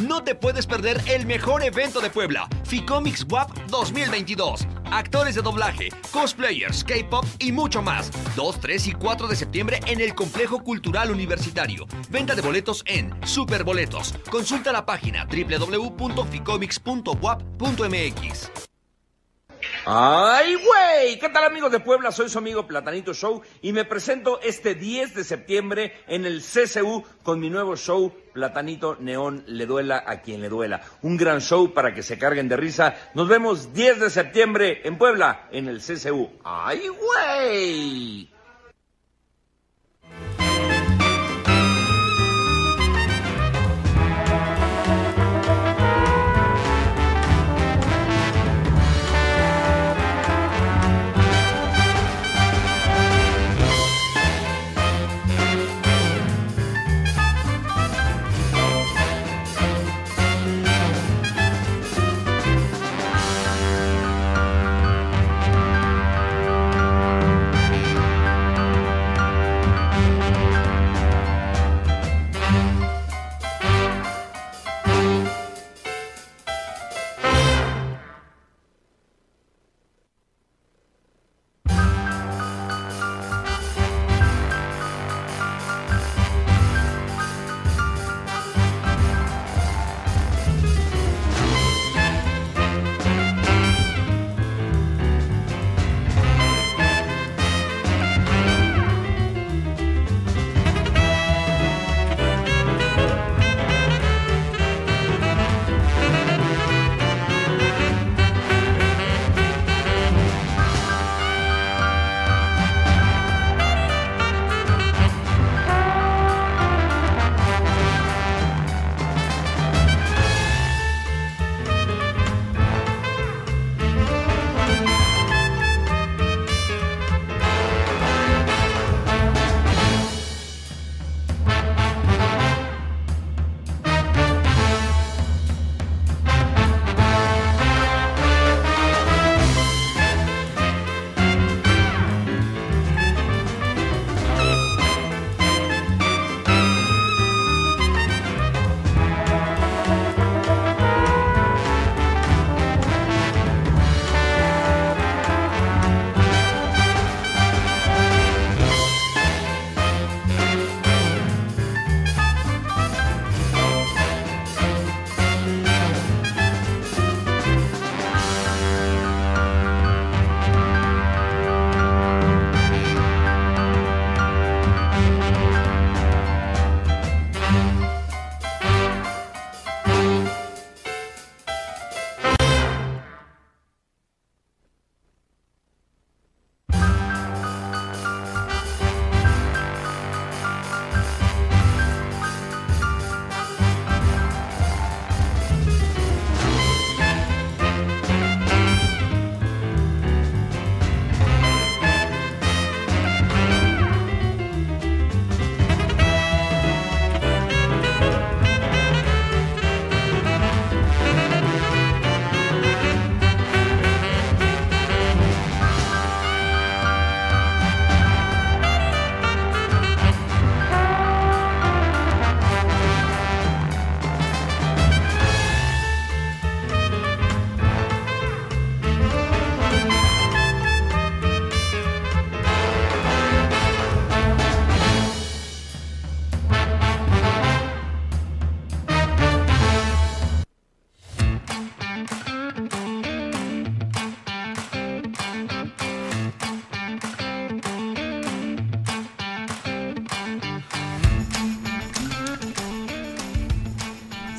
No te puedes perder el mejor evento de Puebla, Ficomics WAP 2022. Actores de doblaje, cosplayers, K-pop y mucho más. 2, 3 y 4 de septiembre en el Complejo Cultural Universitario. Venta de boletos en Superboletos. Consulta la página www.ficomics.wap.mx. ¡Ay, güey! ¿Qué tal amigos de Puebla? Soy su amigo Platanito Show y me presento este 10 de septiembre en el CCU con mi nuevo show Platanito Neón Le Duela a quien le duela. Un gran show para que se carguen de risa. Nos vemos 10 de septiembre en Puebla en el CCU. ¡Ay, güey!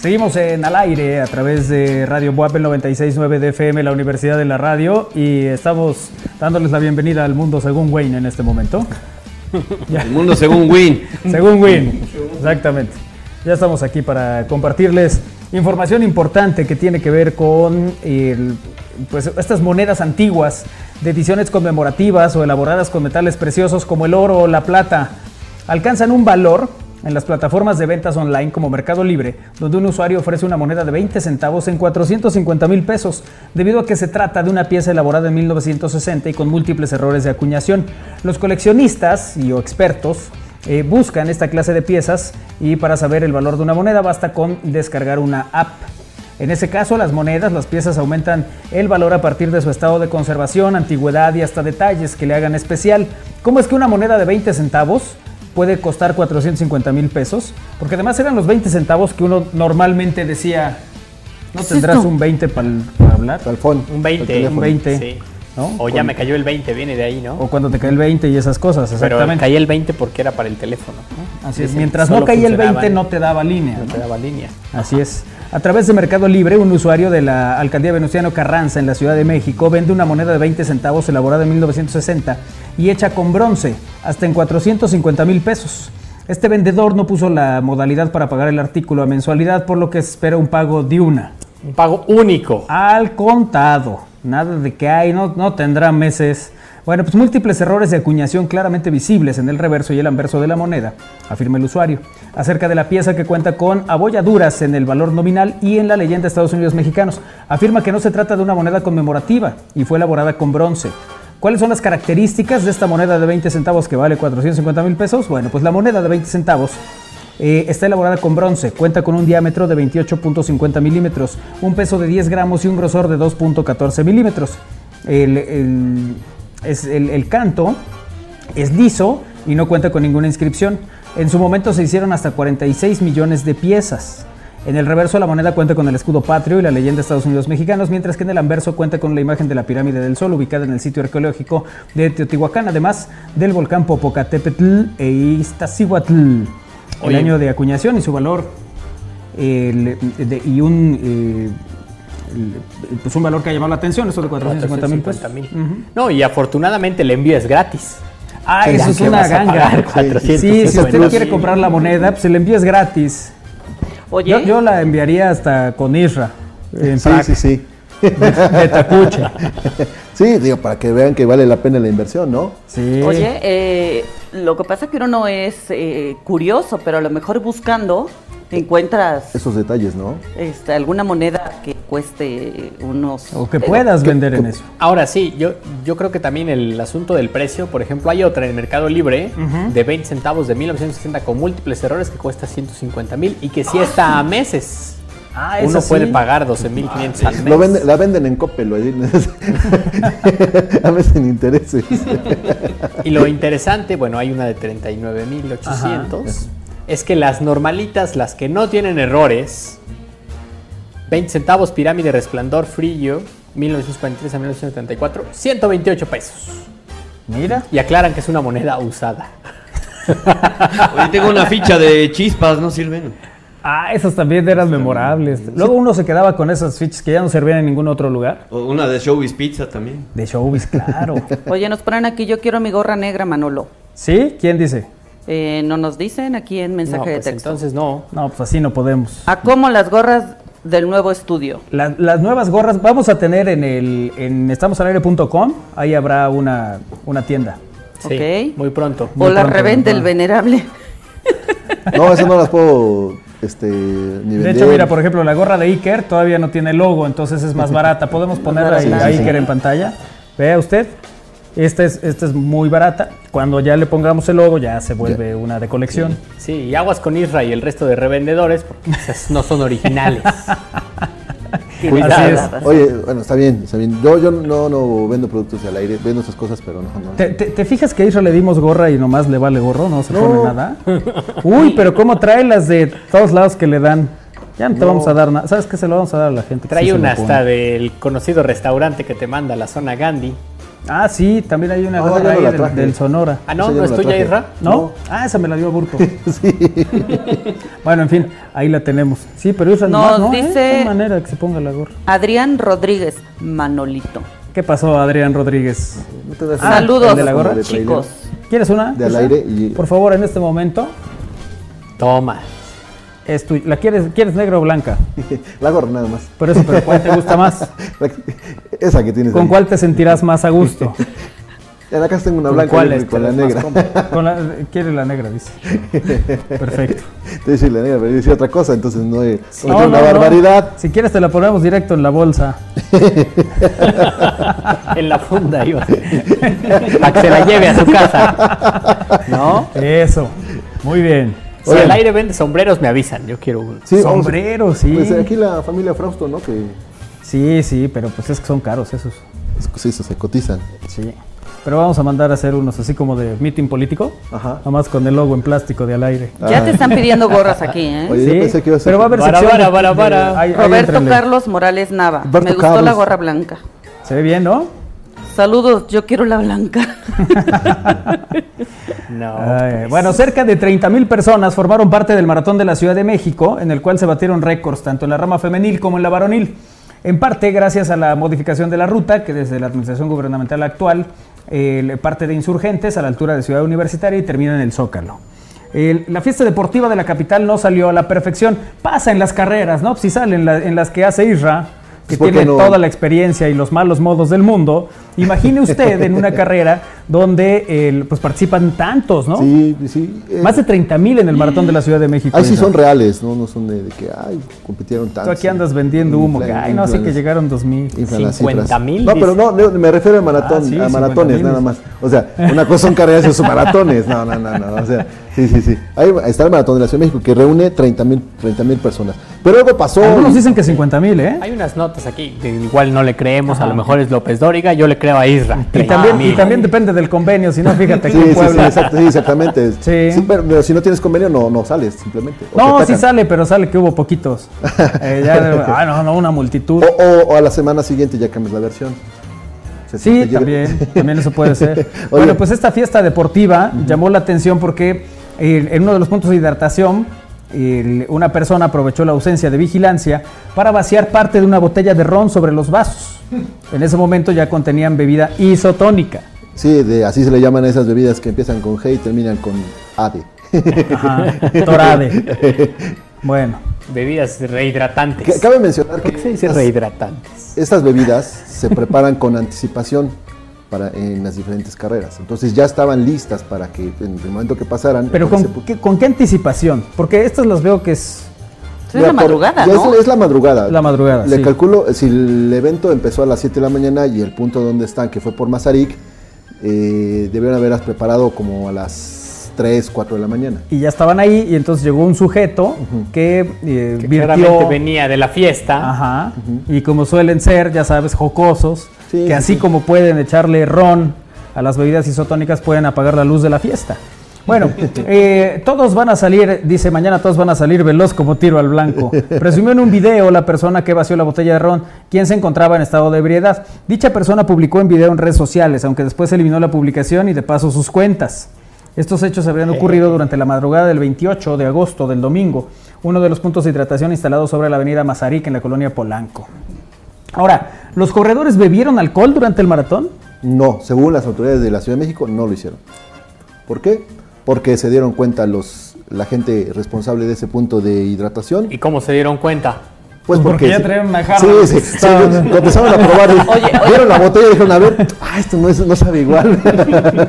Seguimos en al aire a través de Radio Buap 969 de FM, la Universidad de la Radio, y estamos dándoles la bienvenida al mundo según Wayne en este momento. El mundo según Win. según Win, exactamente. Ya estamos aquí para compartirles información importante que tiene que ver con el, pues, estas monedas antiguas de ediciones conmemorativas o elaboradas con metales preciosos como el oro o la plata. Alcanzan un valor en las plataformas de ventas online como Mercado Libre, donde un usuario ofrece una moneda de 20 centavos en 450 mil pesos, debido a que se trata de una pieza elaborada en 1960 y con múltiples errores de acuñación. Los coleccionistas y o expertos eh, buscan esta clase de piezas y para saber el valor de una moneda basta con descargar una app. En ese caso, las monedas, las piezas aumentan el valor a partir de su estado de conservación, antigüedad y hasta detalles que le hagan especial. ¿Cómo es que una moneda de 20 centavos puede costar 450 mil pesos? Porque además eran los 20 centavos que uno normalmente decía, ¿no ¿Qué es tendrás esto? un 20 para hablar? Al phone. Un 20. al teléfono. Un 20. Sí. ¿no? O ya me cayó el 20, viene de ahí, ¿no? O cuando te cae el 20 y esas cosas, Pero exactamente. caía el 20 porque era para el teléfono. ¿no? Así es, mientras no caía el funcionaba 20 en- no te daba línea. no ¿no? te daba línea. Así es. A través de Mercado Libre, un usuario de la alcaldía Venustiano Carranza en la Ciudad de México vende una moneda de 20 centavos elaborada en 1960 y hecha con bronce, hasta en 450 mil pesos. Este vendedor no puso la modalidad para pagar el artículo a mensualidad, por lo que espera un pago de una. Un pago único. Al contado. Nada de que hay, no, no tendrá meses. Bueno, pues múltiples errores de acuñación claramente visibles en el reverso y el anverso de la moneda, afirma el usuario. Acerca de la pieza que cuenta con abolladuras en el valor nominal y en la leyenda de Estados Unidos mexicanos, afirma que no se trata de una moneda conmemorativa y fue elaborada con bronce. ¿Cuáles son las características de esta moneda de 20 centavos que vale 450 mil pesos? Bueno, pues la moneda de 20 centavos eh, está elaborada con bronce, cuenta con un diámetro de 28.50 milímetros, un peso de 10 gramos y un grosor de 2.14 milímetros. El, el- es el- el canto es liso y no cuenta con ninguna inscripción. En su momento se hicieron hasta 46 millones de piezas. En el reverso la moneda cuenta con el escudo patrio y la leyenda de Estados Unidos mexicanos, mientras que en el anverso cuenta con la imagen de la pirámide del Sol ubicada en el sitio arqueológico de Teotihuacán, además del volcán Popocatépetl e Iztaccíhuatl. El año de acuñación y su valor de- y un eh, pues un valor que ha llamado la atención, eso de 450 mil pesos. 450,000. No, y afortunadamente el envío es gratis. Ah, eso es una ganga. pagar Sí, 450 si usted mil. quiere comprar la moneda, pues el envío es gratis. Oye, Yo, yo la enviaría hasta con Isra. En Sí, Praga, sí, sí. De Tacuche. Sí, digo, para que vean que vale la pena la inversión, ¿no? Sí. oye, eh, lo que pasa es que uno no es eh, curioso, pero a lo mejor buscando encuentras Esos detalles, ¿no? este, alguna moneda que cueste unos... O que eh, puedas vender en eso. Ahora sí, yo, yo creo que también el asunto del precio, por ejemplo, hay otra en el Mercado Libre de 20 centavos de 1960 con múltiples errores que cuesta 150 mil y que sí está a meses. Ah, Uno esa puede sí. pagar 12 mil 500 al mes. Lo vende- la venden en Coppel, ahí. a veces en intereses. Y lo interesante, bueno, hay una de 39.800, es que las normalitas, las que no tienen errores, 20 centavos, pirámide, resplandor, frillo, 1943 a 1974, 128 pesos. Mira. Y aclaran que es una moneda usada. Oye, tengo una ficha de chispas, ¿no sirven? Ah, esas también eran memorables. Luego uno se quedaba con esas fichas que ya no servían en ningún otro lugar. O una de Showbiz Pizza también. De Showbiz, claro. Oye, nos ponen aquí, yo quiero mi gorra negra, Manolo. ¿Sí? ¿Quién dice? Eh, no nos dicen aquí en mensaje No, de pues texto. entonces no. No, pues así no podemos. ¿A cómo las gorras del nuevo estudio? La- las nuevas gorras vamos a tener en el en estamosalaire.com, ahí habrá una, una tienda. Sí, Ok. muy pronto. O la pronto, revende el venerable. No, esas no las puedo este, ni De hecho, mira, por ejemplo, la gorra de Iker todavía no tiene logo, entonces es más barata. Podemos poner ahí a Sí, Iker sí. en pantalla. Vea usted, esta es, esta es muy barata. Cuando ya le pongamos el logo ya se vuelve una de colección. Sí, y aguas con Isra y el resto de revendedores, porque esas no son originales. Así es. Oye, bueno, está bien, está bien. Yo, yo no, no vendo productos al aire, vendo esas cosas, pero no. no. ¿Te, te, te fijas que a Isra le dimos gorra y nomás le vale gorro? No se No. pone nada. Uy, pero ¿cómo trae las de todos lados que le dan? Ya no te No. vamos a dar nada. ¿Sabes qué se lo vamos a dar a la gente? que Trae sí una hasta del conocido restaurante que te manda la zona Gandhi. Ah, sí, también hay una No, gorra no ahí del, Sonora. Ah, no, no no es tuya. Isra. ¿No? No. Ah, esa me la dio Burto. Sí. bueno, en fin, ahí la tenemos. Sí, pero Isra nomás, ¿no? ¿Eh? dice- No hay manera que se ponga la gorra. Adrián Rodríguez, Manolito. ¿Qué pasó, Adrián Rodríguez? ¿No Ah, Saludos, ¿el de la gorra? de chicos. ¿Quieres una? De al aire y- Por favor, en este momento. Toma. Es tu- ¿La quieres, quieres negra o blanca? La gorra nada más. Por eso, pero ¿cuál te gusta más? Esa que tienes ¿Con ahí. cuál te sentirás más a gusto? En la casa tengo una ¿Con blanca cuál y es? con la negra. Con la- quiere la negra, dice. Perfecto. Te decía la negra, pero yo decía otra cosa, entonces no No, una no, no. barbaridad. Si quieres te la ponemos directo en la bolsa. en la funda iba. Para que se la lleve a su casa. ¿No? Eso. Muy bien. Si el aire vende sombreros, me avisan. Yo quiero uno. Sí, vamos- Sombrero, sí. Pues aquí la familia Frausto, ¿no? Que Sí, sí, pero pues es que son caros esos. sí, se se cotizan. Sí. Pero vamos a mandar a hacer unos así como de meeting político. Ajá. Nada más con el logo en plástico de al aire. Ya te están pidiendo gorras aquí, ¿eh? Oye, yo pensé que iba a ser. Pero va a haber sección de- vara. ahí- ahí Roberto. Carlos Morales Nava. Roberto Me gustó Carlos. la gorra blanca. Se ve bien, ¿no? Saludos, yo quiero la blanca. No. Ay, bueno, cerca de 30 mil personas formaron parte del Maratón de la Ciudad de México, en el cual se batieron récords tanto en la rama femenil como en la varonil. En parte gracias a la modificación de la ruta, que desde la administración gubernamental actual eh, parte de insurgentes a la altura de Ciudad Universitaria y termina en el Zócalo. La fiesta deportiva de la capital no salió a la perfección. Pasa en las carreras, ¿no? Si salen la- en las que hace Isra, que ¿Por qué tiene no? toda la experiencia y los malos modos del mundo. Imagine usted en una carrera donde el- pues participan tantos, ¿no? Sí, sí. eh, Más de 30 mil en el maratón de la Ciudad de México. Ahí sí son reales, ¿no? No son de, de que, ay, compitieron tanto. Tú aquí andas vendiendo humo. que, ay, no sé que llegaron 2 mil. inflan las 50 cifras. mil, No, pero no, no, me refiero a maratón, Ah, sí, a 50 maratones nada más. O sea, una cosa son carreras y son maratones. No, no, no, no. O sea, sí, sí, sí. Ahí está el maratón de la Ciudad de México que reúne 30 mil 30 mil personas. Pero algo pasó. Algunos y- dicen que 50 mil, ¿eh? Hay unas notas aquí que igual no le creemos, a lo mejor es López Dóriga, yo le creo a Isra. Y también, y también depende del convenio, si no, fíjate Sí, en sí, sí, exacto, sí, exactamente. Sí. pero, pero si no tienes convenio, no, no sales, simplemente. O No, sí sale, pero sale que hubo poquitos. Eh, ya, ah, no, no, una multitud. O, o- o a la semana siguiente ya cambias la versión. Sí, también, también eso puede ser. Oye. Bueno, pues esta fiesta deportiva llamó la atención porque eh, en uno de los puntos de hidratación, el- una persona aprovechó la ausencia de vigilancia para vaciar parte de una botella de ron sobre los vasos. En ese momento ya contenían bebida isotónica. Sí, de, así se le llaman a esas bebidas que empiezan con G y terminan con ADE. Ajá, Torade. Bueno, Bebidas rehidratantes. Que- Cabe mencionar ¿Por qué se que dice estas, rehidratantes? estas bebidas se preparan con anticipación para, en las diferentes carreras. Entonces ya estaban listas para que en el momento que pasaran. pero con, qué, ¿con qué anticipación? Porque estas las veo que es... Es la por- madrugada, ¿no? Es, es la madrugada. La madrugada, Le sí. calculo, si el evento empezó a las 7 de la mañana y el punto donde están, que fue por Mazarik, eh, debieron haberlas preparado como a las 3, 4 de la mañana. Y ya estaban ahí y entonces llegó un sujeto que, eh, Que virtió- claramente venía de la fiesta. Ajá. Y como suelen ser, ya sabes, jocosos, Sí, que sí, así sí. como pueden echarle ron a las bebidas isotónicas, pueden apagar la luz de la fiesta. Bueno, eh, todos van a salir, dice mañana todos van a salir veloz como tiro al blanco. Presumió en un video la persona que vació la botella de ron, quien se encontraba en estado de ebriedad. Dicha persona publicó en video en redes sociales, aunque después eliminó la publicación y de paso sus cuentas. Estos hechos habrían ocurrido durante la madrugada del 28 de agosto del domingo, uno de los puntos de hidratación instalados sobre la avenida Mazarik en la colonia Polanco. Ahora, ¿los corredores bebieron alcohol durante el maratón? No, según las autoridades de la Ciudad de México, no lo hicieron. ¿Por qué? Porque se dieron cuenta los, la gente responsable de ese punto de hidratación. ¿Y cómo se dieron cuenta? Pues Porque ya traían una jarra. Sí, sí, sí, empezaron a probar, vieron la botella y dijeron, a ver, ah, esto no, es, no sabe igual.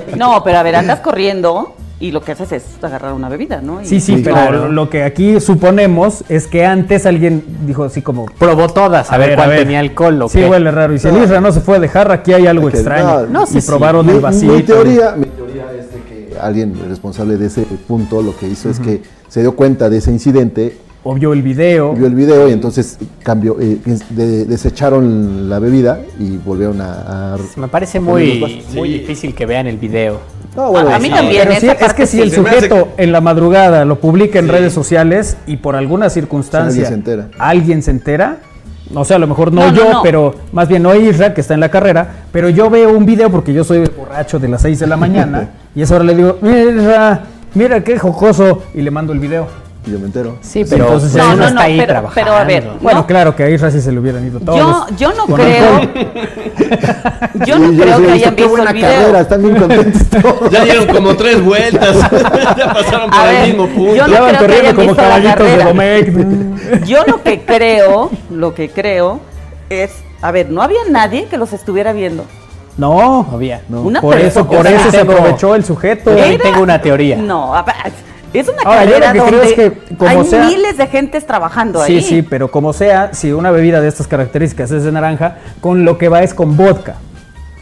No, pero a ver, andas corriendo y lo que haces es agarrar una bebida, ¿no? Y- Sí, sí, pero claro. lo que aquí suponemos es que antes alguien dijo así como... Probó todas, a, ver, cuál tenía alcohol o Sí, qué. huele raro. Y si el Isra no se fue de jarra, aquí hay algo extraño. no, no sé y probaron mi, el mi vasito. teoría, mi teoría es de que alguien responsable de ese punto lo que hizo es que se dio cuenta de ese incidente, O vio el video. vio el video y entonces cambió, eh, de- desecharon la bebida y volvieron a... a- Me parece muy, muy difícil que vean el video. No, bueno, A- mí sí. también. Pero sí, es que si sí. el sujeto en la madrugada lo publica en redes sociales y por alguna circunstancia Alguien se entera. alguien se entera, o sea, a lo mejor no, yo, no. pero más bien no Isra, que está en la carrera, pero yo veo un video porque yo soy borracho de las 6 de la mañana y a esa hora le digo, mira, mira qué jocoso, y le mando el video. Y yo me entero. Sí, pero entonces No, uno no, está no, ahí pero- trabajando. pero a ver, Bueno, No. claro que a Isra sí se le hubieran ido todos. Yo, yo no creo, yo no Sí, creo que hayan qué visto buena el video. carrera, están bien contentos todos. Ya dieron como tres vueltas. ya pasaron por A el ver, mismo punto. yo no Ya van creo que corriendo hayan como visto la de. Domecq. Yo lo que creo, lo que creo es, a ver, no había nadie que los estuviera viendo. No, Había. Una por eso, persona- por eso se aprovechó el sujeto. Yo ahí tengo una teoría. No, a ver, es una Ahora, yo lo carrera que creo donde es que, como hay sea- miles de gentes trabajando Sí, ahí. sí, pero como sea, si una bebida de estas características es de naranja, con lo que va es con vodka.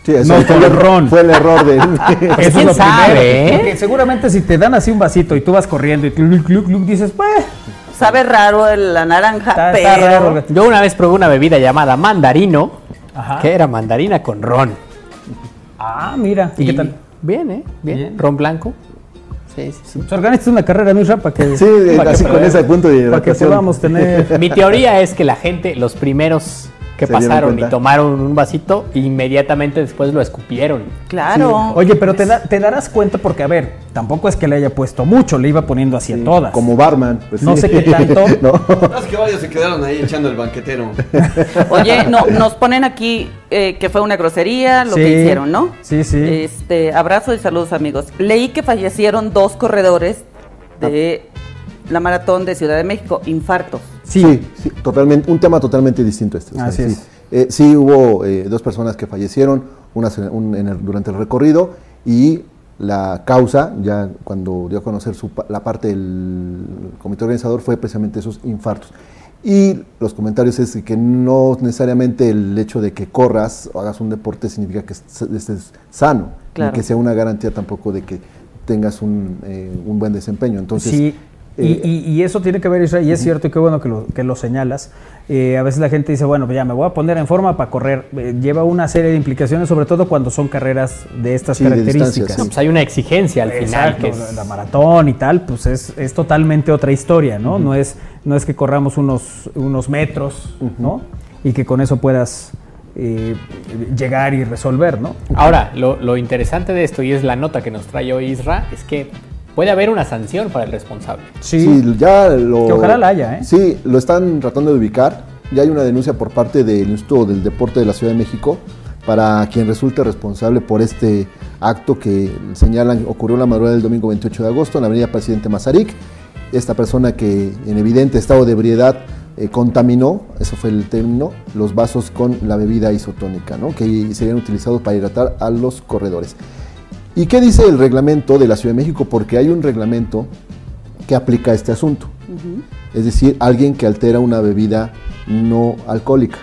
Sí, no fue, con el, ron. fue el error de... Eso es ¿Quién lo sabe, primero. eh? Porque seguramente si te dan así un vasito y tú vas corriendo y cluc, cluc, cluc, dices, pues, Sabe raro el- la naranja, está, pero... está raro. Yo una vez probé una bebida llamada mandarino, Ajá. que era mandarina con ron. Ah, mira. ¿Y, qué tal? Bien, ¿eh? Bien. Bien. Ron blanco. Sí, sí, sí. Organizas una carrera en para que, Sí, para así que con ese punto de Para que podamos tener... Mi teoría es que la gente, los primeros que pasaron y tomaron un vasito, inmediatamente después lo escupieron. Claro. Oye, pero te, da- te darás cuenta porque, a ver, tampoco es que le haya puesto mucho, le iba poniendo así a todas. Como barman. pues No sí. sé qué tanto. No. Es que varios se quedaron ahí echando el banquetero. Oye, no, nos ponen aquí eh, que fue una grosería lo Sí, que hicieron, ¿no? sí, sí. Este, abrazo y saludos, amigos. Leí que fallecieron dos corredores de la maratón de Ciudad de México, infartos. Sí, sí, totalmente, un tema totalmente distinto este. o sea, Así sí. es. Eh, sí hubo eh, dos personas que fallecieron una un- en el- durante el recorrido y la causa, ya cuando dio a conocer su la parte del comité organizador, fue precisamente esos infartos. Y los comentarios es que no necesariamente el hecho de que corras o hagas un deporte significa que est- estés sano, Claro. ni que sea una garantía tampoco de que tengas un, eh, un buen desempeño. Entonces, sí, y, eh, y- y eso tiene que ver, Israel, y es cierto y qué bueno que lo, que lo señalas. Eh, a veces la gente dice, bueno, ya me voy a poner en forma para correr. Eh, lleva una serie de implicaciones, sobre todo cuando son carreras de estas Sí, de características. distancia, No, pues hay una exigencia al final que la- es... la maratón y tal, pues es, es totalmente otra historia, ¿no? No es no es que corramos unos, unos metros, ¿no? Y que con eso puedas eh, llegar y resolver, ¿no? Ahora, lo, lo interesante de esto, y es la nota que nos trae hoy Isra, es que puede haber una sanción para el responsable. Sí, ya lo. Que ojalá la haya, ¿eh? Sí, lo están tratando de ubicar. Ya hay una denuncia por parte del Instituto del Deporte de la Ciudad de México para quien resulte responsable por este acto que señalan ocurrió la madrugada del domingo 28 de agosto en la avenida Presidente Mazarik. Esta persona que en evidente estado de ebriedad eh, contaminó, eso fue el término, los vasos con la bebida isotónica, ¿no? que serían utilizados para hidratar a los corredores. ¿Y qué dice el reglamento de la Ciudad de México? Porque hay un reglamento que aplica este asunto. Es decir, alguien que altera una bebida no alcohólica.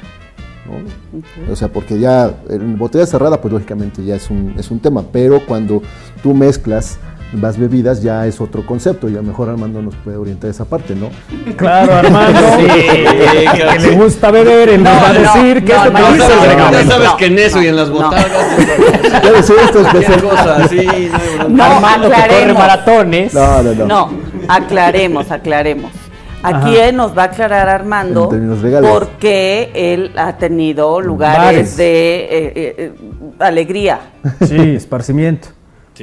¿no? O sea, porque ya en botella cerrada, pues lógicamente ya es un, es un tema, pero cuando tú mezclas las bebidas ya es otro concepto, y a lo mejor Armando nos puede orientar esa parte, ¿no? Claro, Armando. Sí, que, que le gusta beber, él nos va a no, decir que no, es lo que no, sabes No, que en eso y en las esto así, no Armando que corre aclaremos. maratones. No, no, no. No, aclaremos, aclaremos. Aquí Ajá. él nos va a aclarar Armando por qué él ha tenido lugares Bares. de eh, eh, eh, alegría. Sí, esparcimiento.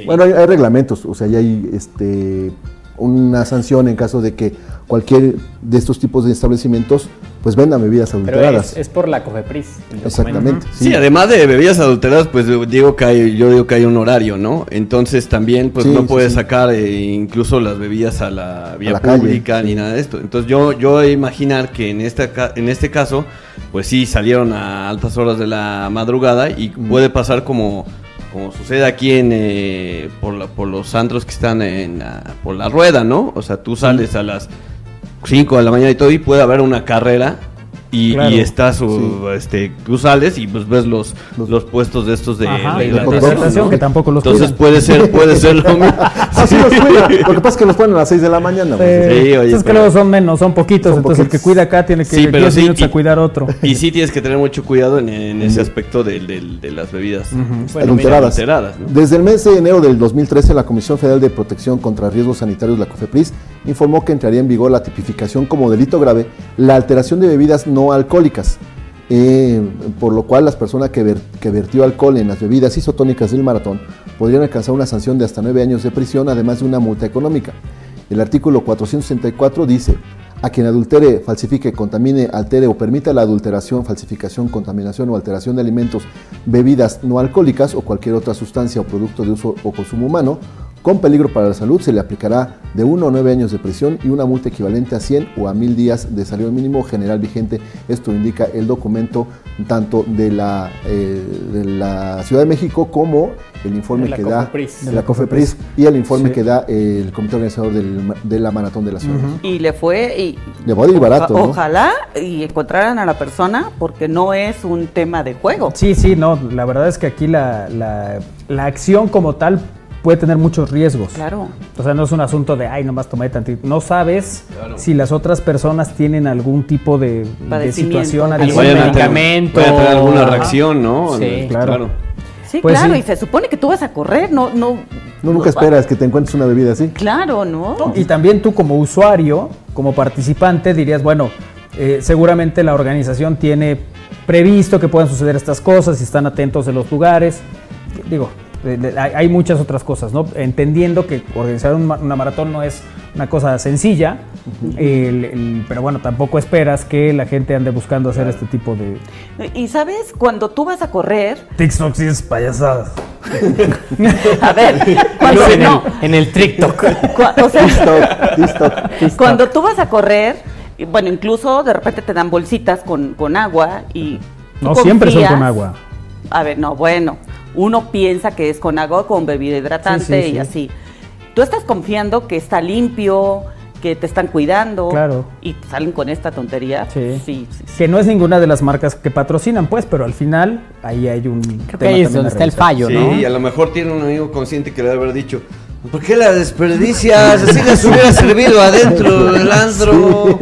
Bueno, hay, hay reglamentos, o sea, ya hay este, una sanción en caso de que cualquier de estos tipos de establecimientos pues vendan bebidas Pero adulteradas. es, es por la COFEPRIS. el documento. Exactamente. Sí, además de bebidas adulteradas, pues digo que hay, yo digo que hay un horario, ¿no? Entonces también pues Sí, no sí, puedes sí. sacar eh, incluso las bebidas a la vía la calle. pública ni nada de esto. Entonces yo yo imaginar que en este ca- en este caso pues sí salieron a altas horas de la madrugada y Mm. puede pasar como como sucede aquí en eh, por, la- por los antros que están en la- por la rueda, ¿no? O sea, tú sales a las 5 de la mañana y todo y puede haber una carrera y, Claro. y está su, este, tú sales y pues ves los, los, puestos de estos de, Ajá, de de hidratación, ¿no? que tampoco los Entonces cuidan. puede ser, puede ser lo mismo. Así los cuida. Lo que pasa es que los ponen a las 6 de la mañana. pues. Sí, oye, es que pero- son menos, son poquitos, Son entonces el que cuida acá tiene que Sí, ir pero 10 sí, minutos y- a cuidar otro. Y sí tienes que tener mucho cuidado en, en ese aspecto del- del- de las bebidas Bueno, adulteradas. adulteradas, ¿no? Desde el mes de enero del 2013, la Comisión Federal de Protección contra Riesgos Sanitarios, la COFEPRIS, informó que entraría en vigor la tipificación como delito grave la alteración de bebidas no alcohólicas, eh, por lo cual las personas que, que vertió alcohol en las bebidas isotónicas del maratón podrían alcanzar una sanción de hasta nueve años de prisión, además de una multa económica. El artículo 464 dice, a quien adultere, falsifique, contamine, altere o permita la adulteración, falsificación, contaminación o alteración de alimentos, bebidas no alcohólicas o cualquier otra sustancia o producto de uso o consumo humano, con peligro para la salud, se le aplicará de 1 a 9 años de prisión y una multa equivalente a 100 o a 1000 días de salario mínimo general vigente. Esto indica el documento tanto de la, eh, de la Ciudad de México como el informe De la que da de la COFEPRIS y el informe Sí. que da el comité organizador del- de la maratón de la Ciudad. Y le fue y Le barato, ojalá y encontraran a la persona porque no es un tema de juego. Sí, sí, no, la verdad es que aquí la, la- la acción como tal puede tener muchos riesgos. Claro. O sea, no es un asunto de, ay, nomás tomé tantito. No sabes si las otras personas tienen algún tipo de, situación Algún adicional. Vayan a tener- medicamento. A tener alguna reacción, ¿no? Sí, claro. Sí, Pues claro, sí. y se supone que tú vas a correr, no, no. No, nunca esperas que te encuentres una bebida así. Claro, ¿no? Y también tú como usuario, como participante, dirías, bueno, eh, seguramente la organización tiene previsto que puedan suceder estas cosas y están atentos de los lugares. Digo, hay, muchas otras cosas, ¿no? Entendiendo que organizar una maratón no es una cosa sencilla, el- el- pero bueno, tampoco esperas que la gente ande buscando hacer este tipo de... Y sabes, cuando tú vas a correr, TikTok sí es payasadas. a ver, cuando en, no, el, en el TikTok. o sea, TikTok, TikTok. cuando tú vas a correr, bueno, incluso de repente te dan bolsitas con, con agua y No siempre son con agua. A ver, no, bueno, uno piensa que es con agua con bebida hidratante Sí, sí, y sí. así. Tú estás confiando que está limpio, que te están cuidando. Claro. Y salen con esta tontería. Sí. sí, sí, sí. Que no es ninguna de las marcas que patrocinan, pues, pero al final ahí hay un... Creo que ahí es también donde está el fallo, Sí, ¿no? y a lo mejor tiene un amigo consciente que le debe haber dicho, ¿por qué la desperdicias? Así les hubiera servido adentro del antro.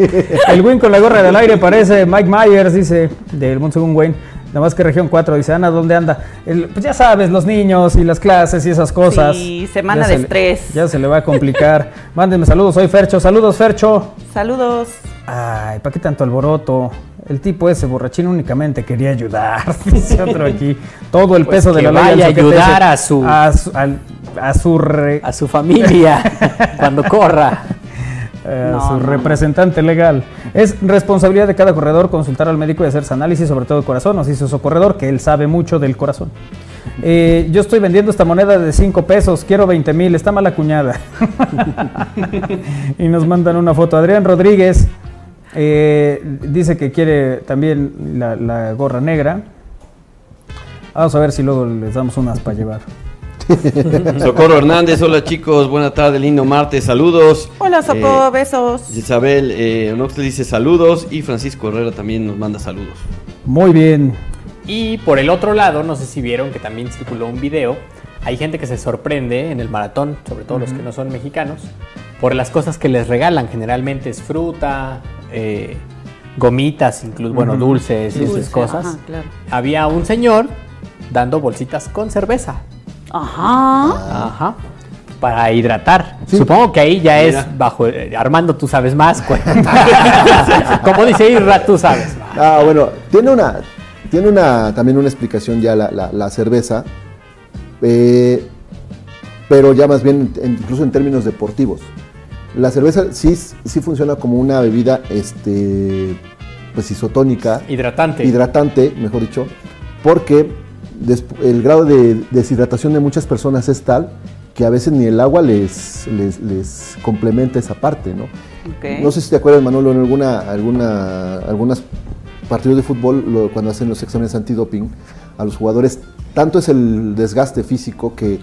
El Win con la gorra del aire parece Mike Myers, dice, del mundo según Wayne. Nada más que región 4, dice, Ana, ¿dónde anda? El- pues ya sabes, los niños y las clases y esas cosas. Sí, semana Ya de se le- estrés. ya se le va a complicar. Mándenme saludos, soy Fercho. Saludos, Fercho. Saludos. Ay, ¿para qué tanto alboroto? El tipo ese borrachín únicamente quería ayudar, dice otro aquí. Todo el Pues peso de la ley vaya a ayudar a su- a su, al- a su re- A su familia cuando corra. Eh, No, su no, representante legal. Es responsabilidad de cada corredor consultar al médico y hacerse análisis, sobre todo el corazón. Nos dice su corredor que él sabe mucho del corazón. Eh, yo estoy vendiendo esta moneda de 5 pesos, quiero 20 mil, está mal acuñada. y nos mandan una foto. Adrián Rodríguez eh, dice que quiere también la, la gorra negra. Vamos a ver si luego les damos unas para llevar. Socorro Hernández, hola chicos, buena tarde, lindo martes, saludos. Hola, Soco, Eh, besos. Isabel eh, Onox le dice saludos y Francisco Herrera también nos manda saludos. Muy bien. Y por el otro lado, no sé si vieron que también circuló un video. Hay gente que se sorprende en el maratón, sobre todo los que no son mexicanos, por las cosas que les regalan. Generalmente es fruta, eh, gomitas, incluso, bueno, dulces y Dulce, esas cosas. ajá, claro. Había un señor dando bolsitas con cerveza. Ajá. Ajá. Para hidratar. Supongo que ahí ya Mira. es bajo. eh, Armando, tú sabes más. Como dice Irra, tú sabes más. Ah, bueno, tiene una, tiene una, también una explicación ya la, la- la cerveza, eh, pero ya más bien en- incluso en términos deportivos. La cerveza sí, sí funciona como una bebida, este, pues isotónica, Hidratante. hidratante, mejor dicho, porque el grado de deshidratación de muchas personas es tal que a veces ni el agua les, les, les complementa esa parte, ¿no? No sé si te acuerdas, Manolo, en alguna, alguna, algunas partidos de fútbol, lo- cuando hacen los exámenes antidoping, a los jugadores, tanto es el desgaste físico que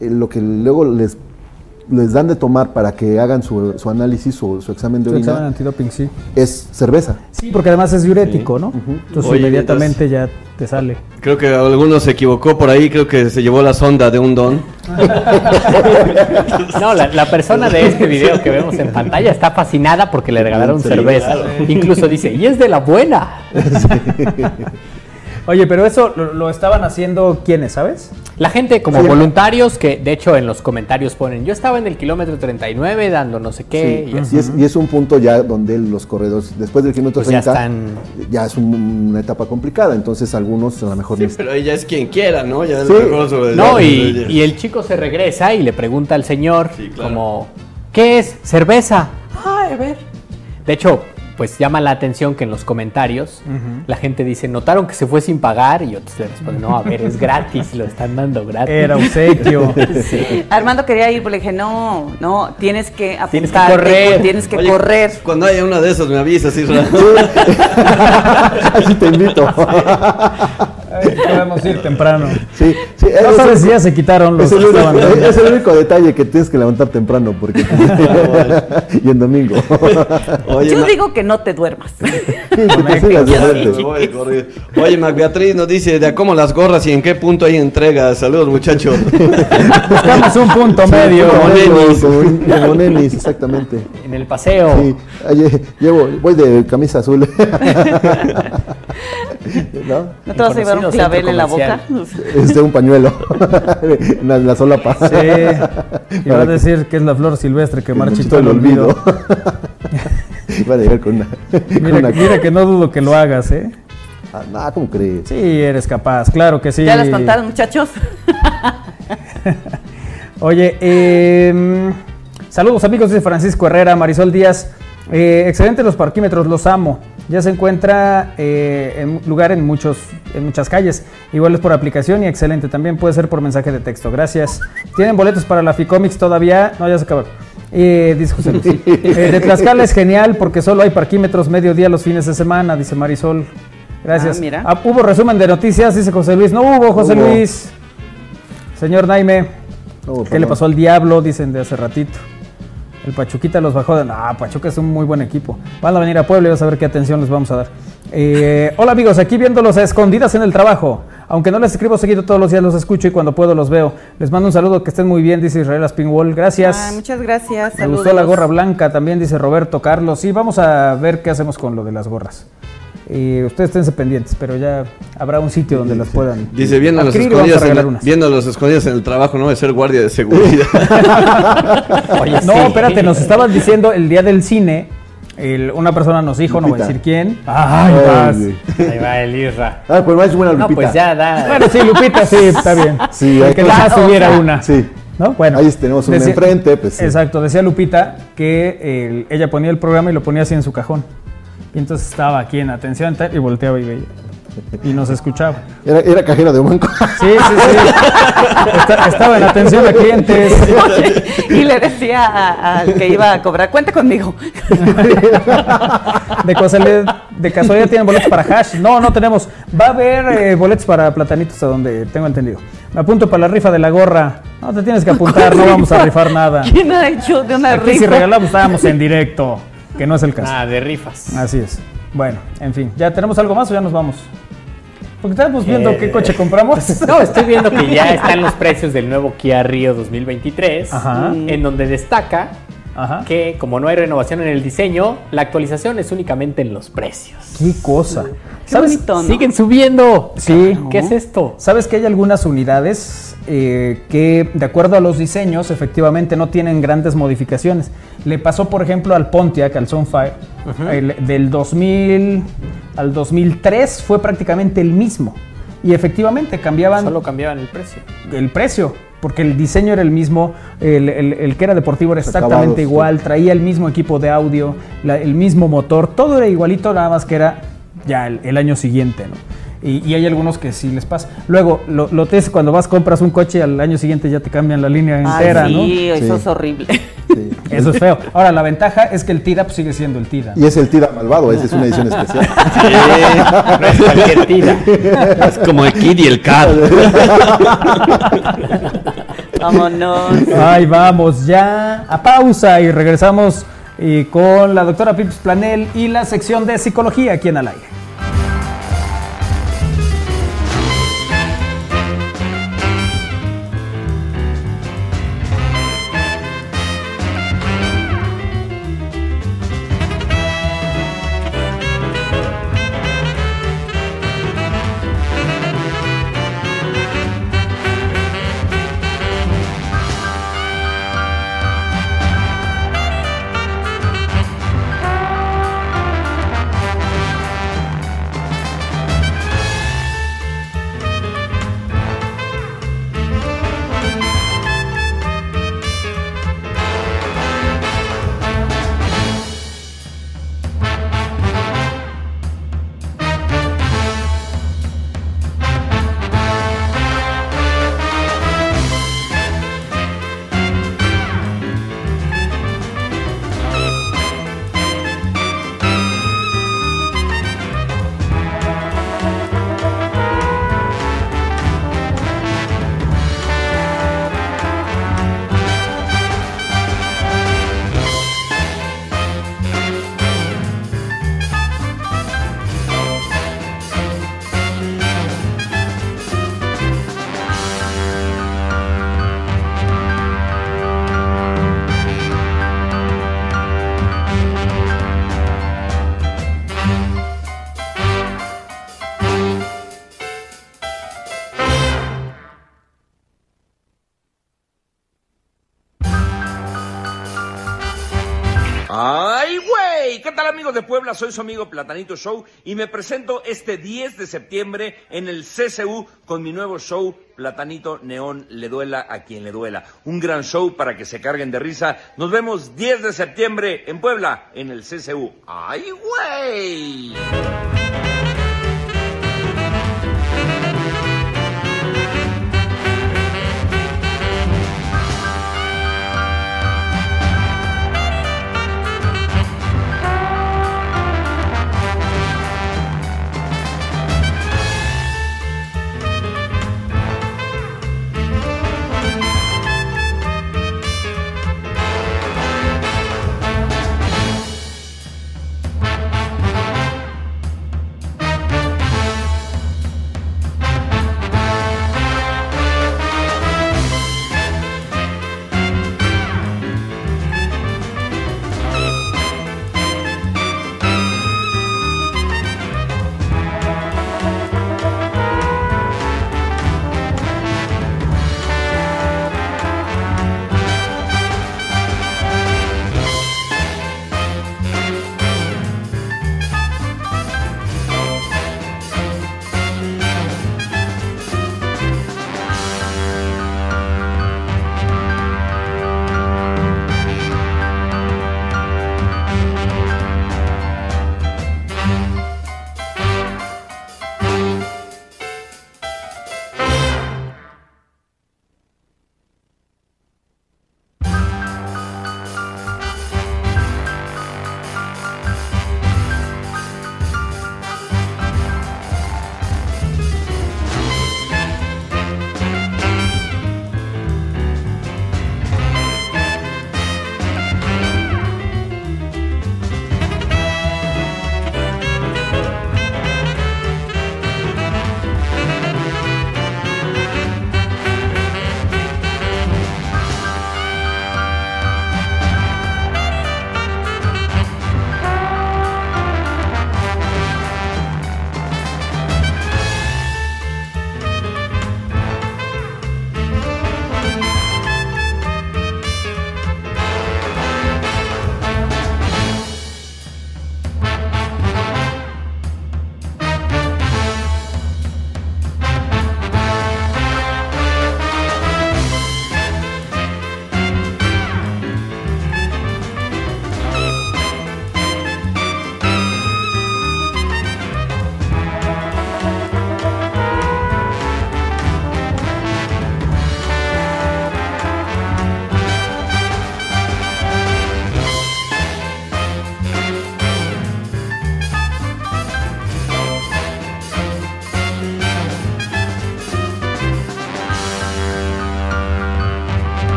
eh, lo que luego les, les dan de tomar para que hagan su, su análisis o su examen de Su examen orina antidoping, sí. es cerveza. Sí, porque además es diurético, ¿no? Entonces Oye, inmediatamente ya te sale. Creo que alguno se equivocó por ahí, creo que se llevó la sonda de un don. No, la, la persona de este video que vemos en pantalla está fascinada porque le regalaron Sí, cerveza. Incluso dice, y es de la buena. Oye, pero eso lo, lo estaban haciendo quiénes, ¿sabes? La gente como Sí. voluntarios que de hecho en los comentarios ponen, yo estaba en el kilómetro 39 dando no sé qué. Sí, y así. y, es, y es un punto ya donde los corredores, después del kilómetro Pues ya 30, están- ya es un- una etapa complicada. Entonces, algunos a lo mejor Sí, ni- pero ella es quien quiera, ¿no? Ya Sí. sobre- No, y, y el chico se regresa y le pregunta al señor Sí, claro. como, ¿qué es? ¿Cerveza? Ay, a ver. De hecho, pues llama la atención que en los comentarios la gente dice, ¿notaron que se fue sin pagar? Y otros le responden, no, a ver, es gratis, lo están dando gratis. Era obsequio. Sí. Armando quería ir, pero le dije, no, no, tienes que Tienes que correr. Tienes que Oye, correr. Cuando haya una de esas me avisas, Isra. Así te invito. Podemos ir temprano. Sí, sí, No es- sabes si ya se quitaron los es, el único, es el único detalle que tienes que levantar temprano porque y en domingo. Oye, Yo digo que no te duermas. Sí, que te sigas de. Oye, Mac Beatriz nos dice de a cómo las gorras y en qué punto hay entregas. Saludos, muchachos. Buscamos un punto medio. Como nenis. Como, como nenis, exactamente. En el paseo. Sí, ayer llevo, voy de camisa azul. ¿No? ¿No te vas a llevar un conocido clavel en la boca? Es de un pañuelo. en la, la solapa. Sí. Y va a decir que es la flor silvestre que marchitó el olvido. Va a llegar con una. con Mira, una- mira que no dudo que lo hagas, ¿eh? Ah, nah, ¿cómo crees? Sí, eres capaz, claro que sí. ¿Ya las contaron, muchachos? Oye, eh, saludos amigos de Francisco Herrera, Marisol Díaz. Eh, excelentes los parquímetros, los amo. Ya se encuentra eh, en lugar en, muchos, en muchas calles. Igual es por aplicación y excelente. También puede ser por mensaje de texto. Gracias. ¿Tienen boletos para la Ficomics todavía? No, ya se acabaron. Eh, dice José Luis. Eh, de Tlaxcala es genial porque solo hay parquímetros mediodía los fines de semana, dice Marisol. Gracias. Ah, mira. Ah, hubo resumen de noticias, dice José Luis. No hubo, José Hubo. Luis. Señor Naime. No, ¿Qué le pasó al diablo? Dicen de hace ratito. El Pachuquita los bajó de. Ah, Pachuca es un muy buen equipo. Van a venir a Puebla y vas a ver qué atención les vamos a dar. Eh, hola amigos, aquí viéndolos a escondidas en el trabajo. Aunque no les escribo seguido todos los días, los escucho y cuando puedo los veo. Les mando un saludo, que estén muy bien, dice Israel Aspinwall. Gracias. Muchas gracias. Me gustó saludos. la gorra blanca, también dice Roberto Carlos. Sí, vamos a ver qué hacemos con lo de las gorras. Eh, ustedes esténse pendientes, pero ya habrá un sitio donde las puedan. Dice, viendo a los y escondidas, en, viendo a los escondidas en el trabajo, no de ser guardia de seguridad. Oye, No, sí. espérate, nos estaban diciendo el día del cine. El- una persona nos dijo, no voy a decir quién. Ay, Ay, vas. Ahí va el Isra. Ah, pues más es buena No, Lupita. pues ya da. Bueno, sí, Lupita, sí, está bien. Sí, hay que o sea, una. Sí. ¿No? Bueno. Ahí tenemos una decía- enfrente, pues sí. Exacto, decía Lupita que ella ponía el programa y lo ponía así en su cajón. Y entonces estaba aquí en atención y volteaba y veía. Y nos escuchaba. Era, era cajera de un banco. Sí, sí, sí. Esta- estaba en atención a clientes. y le decía al que iba a cobrar, cuente conmigo. De casualidad, de casualidad tienen boletos para hash. No, no tenemos. Va a haber eh, boletos para platanitos a donde tengo entendido. Me apunto para la rifa de la gorra. No te tienes que apuntar, no vamos a rifar nada. ¿Quién ha hecho de una Aquí si rifa? regalamos estábamos en directo, que no es el caso. Nada, de rifas. Así es. Bueno, en fin, ¿ya tenemos algo más o ya nos vamos? Porque estamos viendo Eh, qué coche compramos. No, estoy viendo que ya están los precios del nuevo Kia Rio 2023, Ajá. en donde destaca Ajá. que como no hay renovación en el diseño, la actualización es únicamente en los precios. Qué cosa. Qué bonito, ¿no? Siguen subiendo. Sí. ¿Qué es esto? ¿Sabes que hay algunas unidades eh, que, de acuerdo a los diseños, efectivamente no tienen grandes modificaciones? Le pasó, por ejemplo, al Pontiac, al Sunfire, el- del 2000 al 2003 fue prácticamente el mismo. Y efectivamente cambiaban Solo cambiaban el precio. el precio, porque el diseño era el mismo, el, el- el que era deportivo era exactamente acabados, igual, traía el mismo equipo de audio, la- el mismo motor, todo era igualito, nada más que era ya el, el año siguiente, ¿no? Y, y hay algunos que sí les pasa. Luego, lo, lo te es cuando vas, compras un coche, al año siguiente ya te cambian la línea Ay, entera, sí, ¿no? eso Sí. es horrible. Sí. Eso es feo. Ahora, la ventaja es que el TIDA pues, sigue siendo el TIDA. Y es el Tira Malvado, esa es una edición especial. No es cualquier tira. es como el Kid y el Cat. Vámonos. Ay, vamos ya a pausa y regresamos eh, con la doctora Pips Planel y la sección de psicología aquí en Al Aire. Soy su amigo Platanito Show y me presento este 10 de septiembre en el CCU con mi nuevo show Platanito Neón Le Duela a quien le duela. Un gran show para que se carguen de risa. Nos vemos 10 de septiembre en Puebla en el CCU. ¡Ay, güey!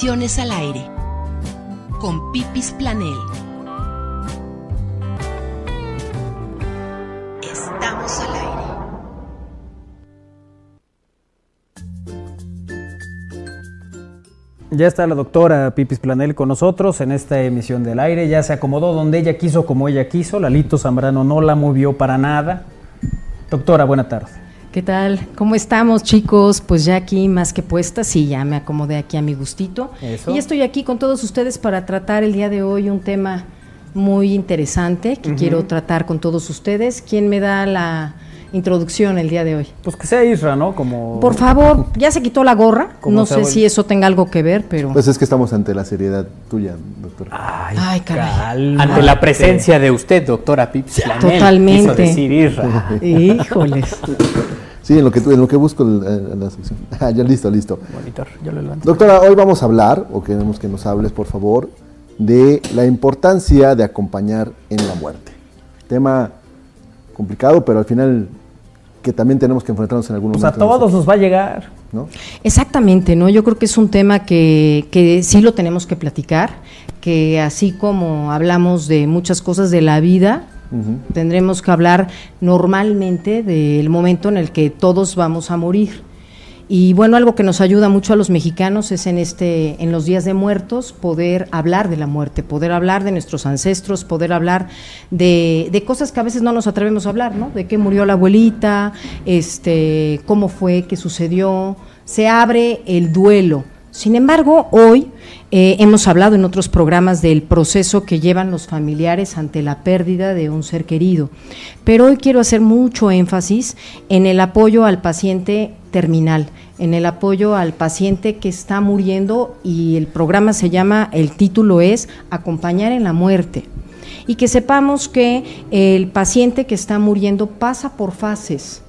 Al aire. Con Pipis Planel. Estamos al aire. Ya está la doctora Pipis Planel con nosotros en esta emisión del aire. Ya se acomodó donde ella quiso, como ella quiso. Lalito Zambrano no la movió para nada. Doctora, buena tarde. ¿Qué tal? ¿Cómo estamos, chicos? Pues ya aquí más que puesta, sí, ya me acomodé aquí a mi gustito. Eso. Y estoy aquí con todos ustedes para tratar el día de hoy un tema muy interesante que quiero tratar con todos ustedes. ¿Quién me da la introducción el día de hoy? Pues que sea Isra, ¿no? Como... Por favor, ya se quitó la gorra. Como No sé si eso tenga algo que ver, pero. Pues es que estamos ante la seriedad tuya, doctor. Ay, caray. Ante la presencia de usted, doctora Pips Totalmente. quiso decir Isra. Híjoles. Sí, en lo que, en lo que busco el- la sección. Ah, ya listo, listo. Monitor, yo lo levanto. Doctora, hoy vamos a hablar, o queremos que nos hables, por favor, de la importancia de acompañar en la muerte. Tema complicado, pero al final que también tenemos que enfrentarnos en algún Pues a momento. todos nos va a llegar. ¿no? Exactamente, ¿no? Yo creo que es un tema que, que sí lo tenemos que platicar, que así como hablamos de muchas cosas de la vida, Tendremos que hablar normalmente del momento en el que todos vamos a morir. Y bueno, algo que nos ayuda mucho a los mexicanos es en este, en los días de muertos, poder hablar de la muerte, poder hablar de nuestros ancestros, poder hablar de, de cosas que a veces no nos atrevemos a hablar, ¿no? De qué murió la abuelita, este, cómo fue, qué sucedió. Se abre el duelo. Sin embargo, hoy eh, hemos hablado en otros programas del proceso que llevan los familiares ante la pérdida de un ser querido. Pero hoy quiero hacer mucho énfasis en el apoyo al paciente terminal, en el apoyo al paciente que está muriendo y el programa se llama, el título es Acompañar en la muerte. Y que sepamos que el paciente que está muriendo pasa por fases.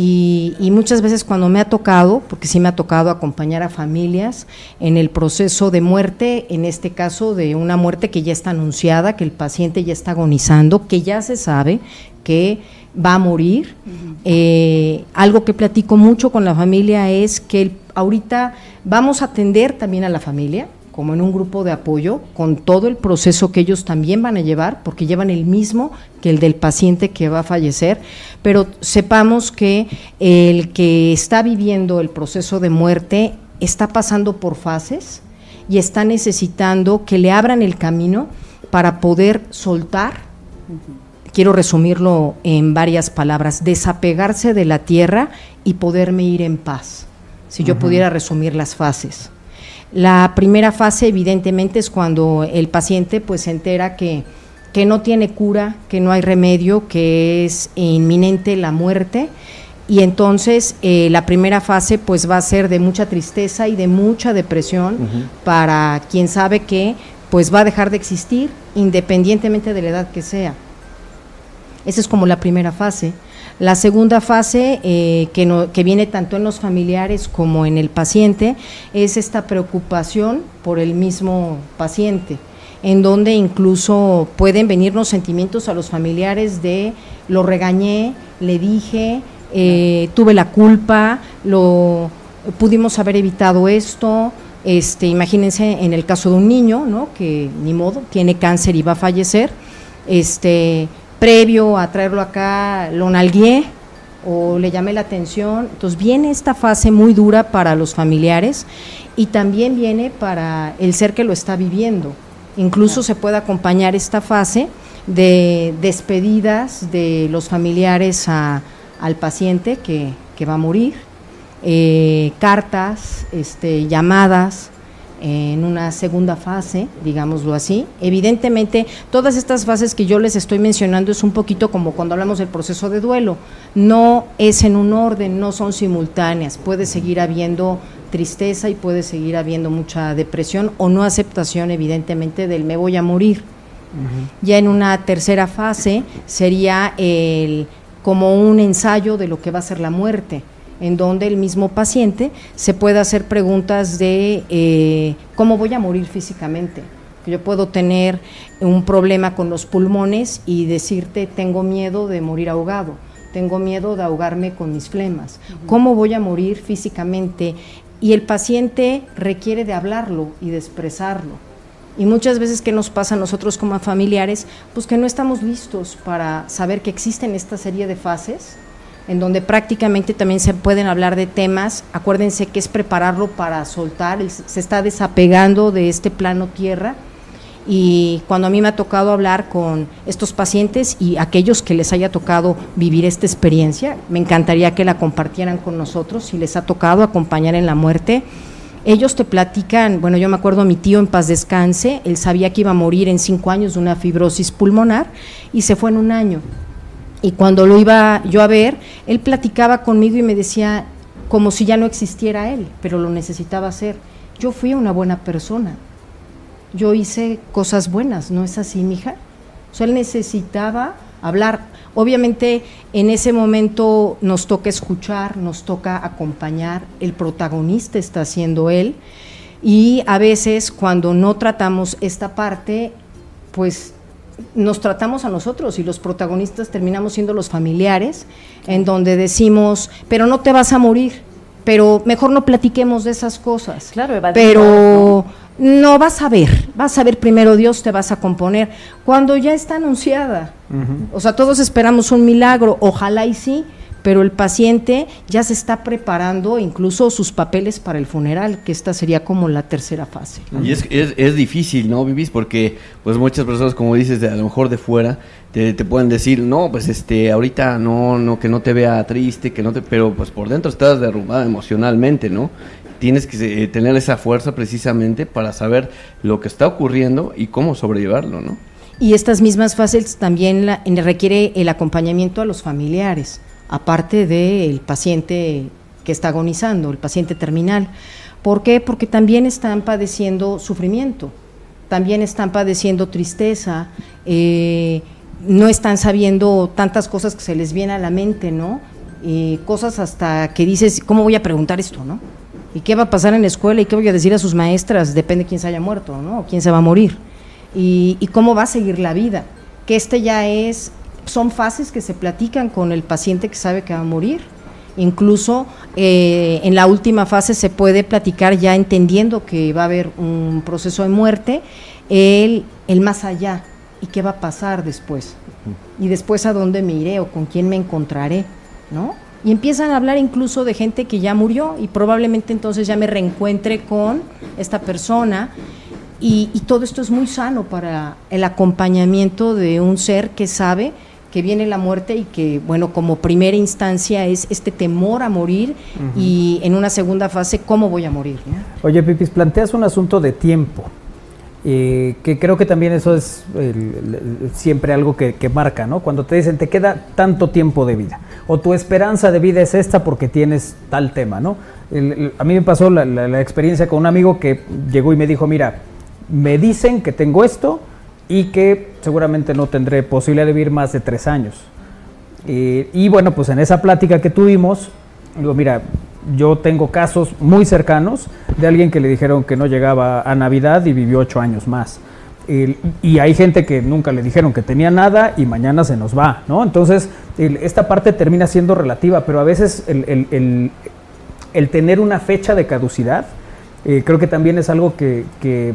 Y, y muchas veces cuando me ha tocado, porque sí me ha tocado acompañar a familias en el proceso de muerte, en este caso de una muerte que ya está anunciada, que el paciente ya está agonizando, que ya se sabe que va a morir. Eh, algo que platico mucho con la familia es que ahorita vamos a atender también a la familia, como en un grupo de apoyo, con todo el proceso que ellos también van a llevar, porque llevan el mismo que el del paciente que va a fallecer, pero sepamos que el que está viviendo el proceso de muerte está pasando por fases y está necesitando que le abran el camino para poder soltar quiero resumirlo en varias palabras, desapegarse de la tierra y poderme ir en paz, si yo pudiera resumir las fases. La primera fase evidentemente es cuando el paciente pues se entera que, que no tiene cura, que no hay remedio, que es inminente la muerte y entonces eh, la primera fase pues va a ser de mucha tristeza y de mucha depresión para quien sabe que pues va a dejar de existir independientemente de la edad que sea. Esa es como la primera fase. La segunda fase, eh, que, no- que viene tanto en los familiares como en el paciente, es esta preocupación por el mismo paciente, en donde incluso pueden venirnos sentimientos a los familiares de lo regañé, le dije, eh, tuve la culpa, lo pudimos haber evitado esto. Este, imagínense en el caso de un niño, ¿no? Que ni modo, tiene cáncer y va a fallecer. Este, previo a traerlo acá, lo nalgué o le llamé la atención. Entonces viene esta fase muy dura para los familiares y también viene para el ser que lo está viviendo. Incluso se puede acompañar esta fase de despedidas de los familiares a- al paciente que, que va a morir, eh, cartas, este, llamadas, en una segunda fase, digámoslo así. Evidentemente, todas estas fases que yo les estoy mencionando es un poquito como cuando hablamos del proceso de duelo. No es en un orden, no son simultáneas. Puede seguir habiendo tristeza y puede seguir habiendo mucha depresión o no aceptación, evidentemente, del me voy a morir. Ya en una tercera fase sería el como un ensayo de lo que va a ser la muerte, en donde el mismo paciente se puede hacer preguntas de eh, cómo voy a morir físicamente. Yo puedo tener un problema con los pulmones y decirte tengo miedo de morir ahogado, tengo miedo de ahogarme con mis flemas. ¿Cómo voy a morir físicamente? y el paciente requiere de hablarlo y de expresarlo. Y muchas veces que nos pasa a nosotros como familiares, pues que no estamos listos para saber que existen esta serie de fases en donde prácticamente también se pueden hablar de temas. Acuérdense que es prepararlo para soltar, se está desapegando de este plano tierra. Y cuando a mí me ha tocado hablar con estos pacientes y aquellos que les haya tocado vivir esta experiencia, me encantaría que la compartieran con nosotros si les ha tocado acompañar en la muerte. Ellos te platican, bueno, yo me acuerdo a mi tío en paz descanse, él sabía que iba a morir en cinco años de una fibrosis pulmonar y se fue en un año. Y cuando lo iba yo a ver, él platicaba conmigo y me decía como si ya no existiera él, pero lo necesitaba hacer. Yo fui una buena persona. Yo hice cosas buenas, ¿no es así, mija? O él necesitaba hablar. Obviamente en ese momento nos toca escuchar, nos toca acompañar, el protagonista está siendo él y a veces cuando no tratamos esta parte, pues nos tratamos a nosotros y los protagonistas terminamos siendo los familiares, en donde decimos, pero no te vas a morir, pero mejor no platiquemos de esas cosas. Claro, pero ¿no? vas a ver, vas a ver primero Dios te vas a componer, cuando ya está anunciada. O sea, todos esperamos un milagro, ojalá y sí, pero el paciente ya se está preparando incluso sus papeles para el funeral, que esta sería como la tercera fase. Y es, es, es difícil, ¿no, Vivís? Porque pues muchas personas, como dices, de, a lo mejor de fuera, te, te, pueden decir, no, pues este, ahorita no, no, que no te vea triste, que no te, pero pues por dentro estás derrumbada emocionalmente, ¿no? Tienes que eh, tener esa fuerza precisamente para saber lo que está ocurriendo y cómo sobrellevarlo, ¿no? Y estas mismas fases también la, requiere el acompañamiento a los familiares aparte del paciente que está agonizando, el paciente terminal. ¿Por qué? Porque también están padeciendo sufrimiento, también están padeciendo tristeza, eh, no están sabiendo tantas cosas que se les viene a la mente, ¿no? Eh, cosas hasta que dices, ¿cómo voy a preguntar esto, no? ¿Y qué va a pasar en la escuela? ¿Y qué voy a decir a sus maestras? Depende de quién se haya muerto, ¿no? O quién se va a morir. Y, y cómo va a seguir la vida. Que este ya es son fases que se platican con el paciente que sabe que va a morir. Incluso eh, en la última fase se puede platicar ya entendiendo que va a haber un proceso de muerte, el, el más allá y qué va a pasar después. Y después a dónde me iré o con quién me encontraré, ¿no? Y empiezan a hablar incluso de gente que ya murió y probablemente entonces ya me reencuentre con esta persona. Y, y todo esto es muy sano para el acompañamiento de un ser que sabe que viene la muerte y que, bueno, como primera instancia es este temor a morir y en una segunda fase, ¿cómo voy a morir? Oye, Pipis, planteas un asunto de tiempo, eh, que creo que también eso es siempre algo que, marca, ¿no? Cuando te dicen, te queda tanto tiempo de vida, o tu esperanza de vida es esta porque tienes tal tema, ¿no? a mí me pasó la experiencia con un amigo que llegó y me dijo, mira, me dicen que tengo esto, y que seguramente no tendré posibilidad de vivir más de tres años. y bueno, pues en esa plática que tuvimos, digo, mira, yo tengo casos muy cercanos de alguien que le dijeron que no llegaba a Navidad y vivió ocho años más. y hay gente que nunca le dijeron que tenía nada y mañana se nos va, ¿no? Entonces, esta parte termina siendo relativa, pero a veces el, tener una fecha de caducidad, eh, creo que también es algo que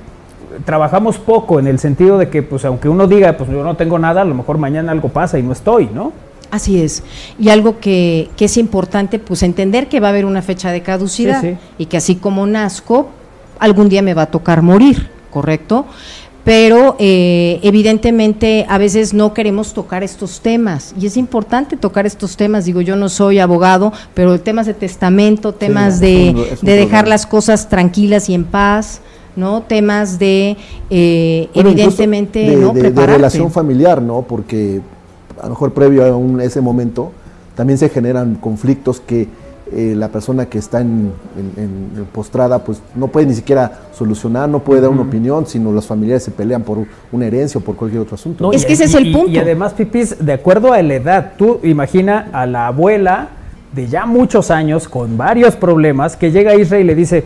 trabajamos poco en el sentido de que, pues, aunque uno diga, pues yo no tengo nada, a lo mejor mañana algo pasa y no estoy, ¿no? Así es. Y algo que, que es importante, pues entender que va a haber una fecha de caducidad y que así como nazco, algún día me va a tocar morir, ¿correcto? Pero eh, evidentemente a veces no queremos tocar estos temas y es importante tocar estos temas. Digo, yo no soy abogado, pero temas de testamento, temas de, de dejar las cosas tranquilas y en paz, ¿no? Temas de, eh, evidentemente, de, ¿no? De, relación familiar, ¿no? Porque a lo mejor previo a ese momento también se generan conflictos que eh, la persona que está en, postrada pues no puede ni siquiera solucionar, no puede dar una opinión, sino los familiares se pelean por una herencia o por cualquier otro asunto. es que ese es el punto. Y, además, Pipis, de acuerdo a la edad, tú imagina a la abuela de ya muchos años con varios problemas que llega a Israel y le dice,